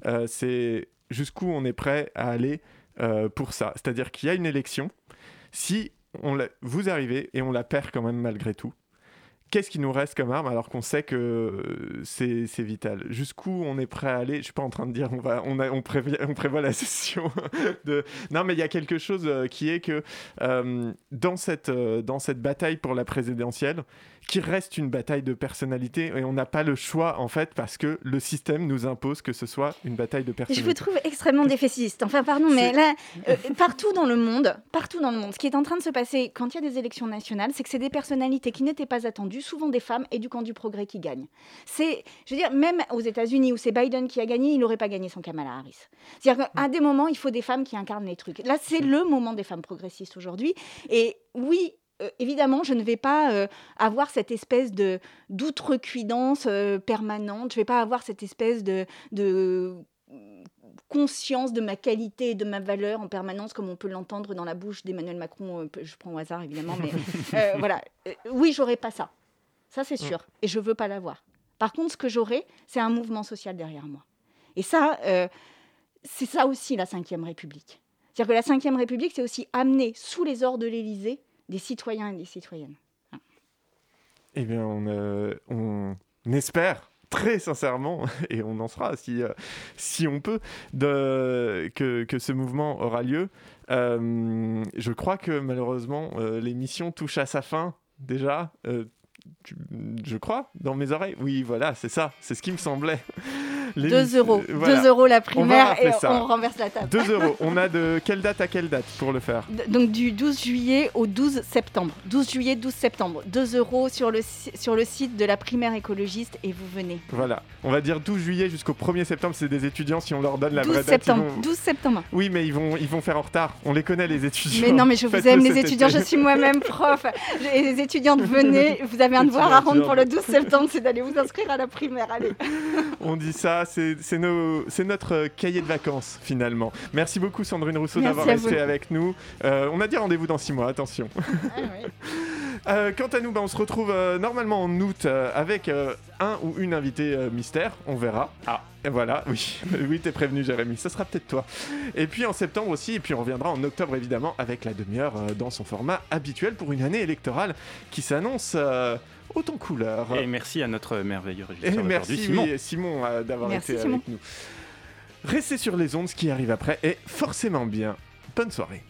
euh, c'est jusqu'où on est prêt à aller euh, pour ça. C'est-à-dire qu'il y a une élection si on vous arrivez et on la perd quand même malgré tout qu'est-ce qui nous reste comme arme alors qu'on sait que euh, c'est vital? Jusqu'où on est prêt à aller? Je suis pas en train de dire on va on, a, on, prévoit, on prévoit la session de non mais il y a quelque chose euh, qui est que euh, dans cette dans cette bataille pour la présidentielle qui reste une bataille de personnalité et on n'a pas le choix en fait parce que le système nous impose que ce soit une bataille de personnalité. Je vous trouve extrêmement défaitiste. Enfin pardon mais là partout dans le monde, partout dans le monde, ce qui est en train de se passer quand il y a des élections nationales, c'est que c'est des personnalités qui n'étaient pas attendues souvent des femmes et du camp du progrès qui gagnent. C'est, je veux dire, même aux États-Unis où c'est Biden qui a gagné, il n'aurait pas gagné son Kamala Harris. C'est-à-dire qu'à des moments, il faut des femmes qui incarnent les trucs. Là, c'est le moment des femmes progressistes aujourd'hui. Et oui, euh, évidemment, je ne vais pas euh, avoir cette espèce de d'outrecuidance euh, permanente. Je ne vais pas avoir cette espèce de, de conscience de ma qualité et de ma valeur en permanence, comme on peut l'entendre dans la bouche d'Emmanuel Macron. je prends au hasard, évidemment, mais voilà. oui, j'aurais pas ça. Ça, c'est mm. sûr. Et je veux pas l'avoir. Par contre, ce que j'aurai, c'est un mouvement social derrière moi. Et ça, euh, c'est ça aussi la Ve République. C'est-à-dire que la Ve République, c'est aussi amener sous les ordres de l'Élysée des citoyens et des citoyennes. Eh bien, on, euh, on espère très sincèrement, et on en sera si, euh, si on peut, de, que, que, ce mouvement aura lieu. je crois que malheureusement, l'émission touche à sa fin déjà je crois, dans mes oreilles. Oui, voilà, c'est ça, c'est ce qui me semblait. 2 euros. 2 euros la primaire et on renverse la table. 2 euros. On a de quelle date à quelle date pour le faire Donc du 12 juillet au 12 septembre. 12 juillet, 12 septembre. 2 euros sur le, sur le site de la primaire écologiste et vous venez. Voilà. On va dire 12 juillet jusqu'au 1er septembre. C'est des étudiants. Si on leur donne la 12 vraie septembre. date. 12 septembre. Oui, mais ils vont, ils vont faire en retard. On les connaît, les étudiants. Mais non, mais je vous aime, les étudiants. Je suis moi-même prof. Les étudiantes, venez. Vous avez un devoir à rendre pour le 12 septembre. C'est d'aller vous inscrire à la primaire. Allez. on dit ça. C'est notre cahier de vacances finalement. Merci beaucoup Sandrine Rousseau d'avoir resté avec nous. Euh, on a dit rendez-vous dans six mois, attention. Ah euh, quant à nous, bah, on se retrouve euh, normalement en août avec un ou une invitée mystère, on verra. Ah, et voilà, oui, oui, t'es prévenu Jérémy, ça sera peut-être toi. Et puis en septembre aussi, et puis on reviendra en octobre évidemment avec la demi-heure dans son format habituel pour une année électorale qui s'annonce autant couleur. Et merci à notre merveilleux régisseur. Et merci Simon, Simon euh, d'avoir été avec nous. Restez sur les ondes, ce qui arrive après est forcément bien. Bonne soirée.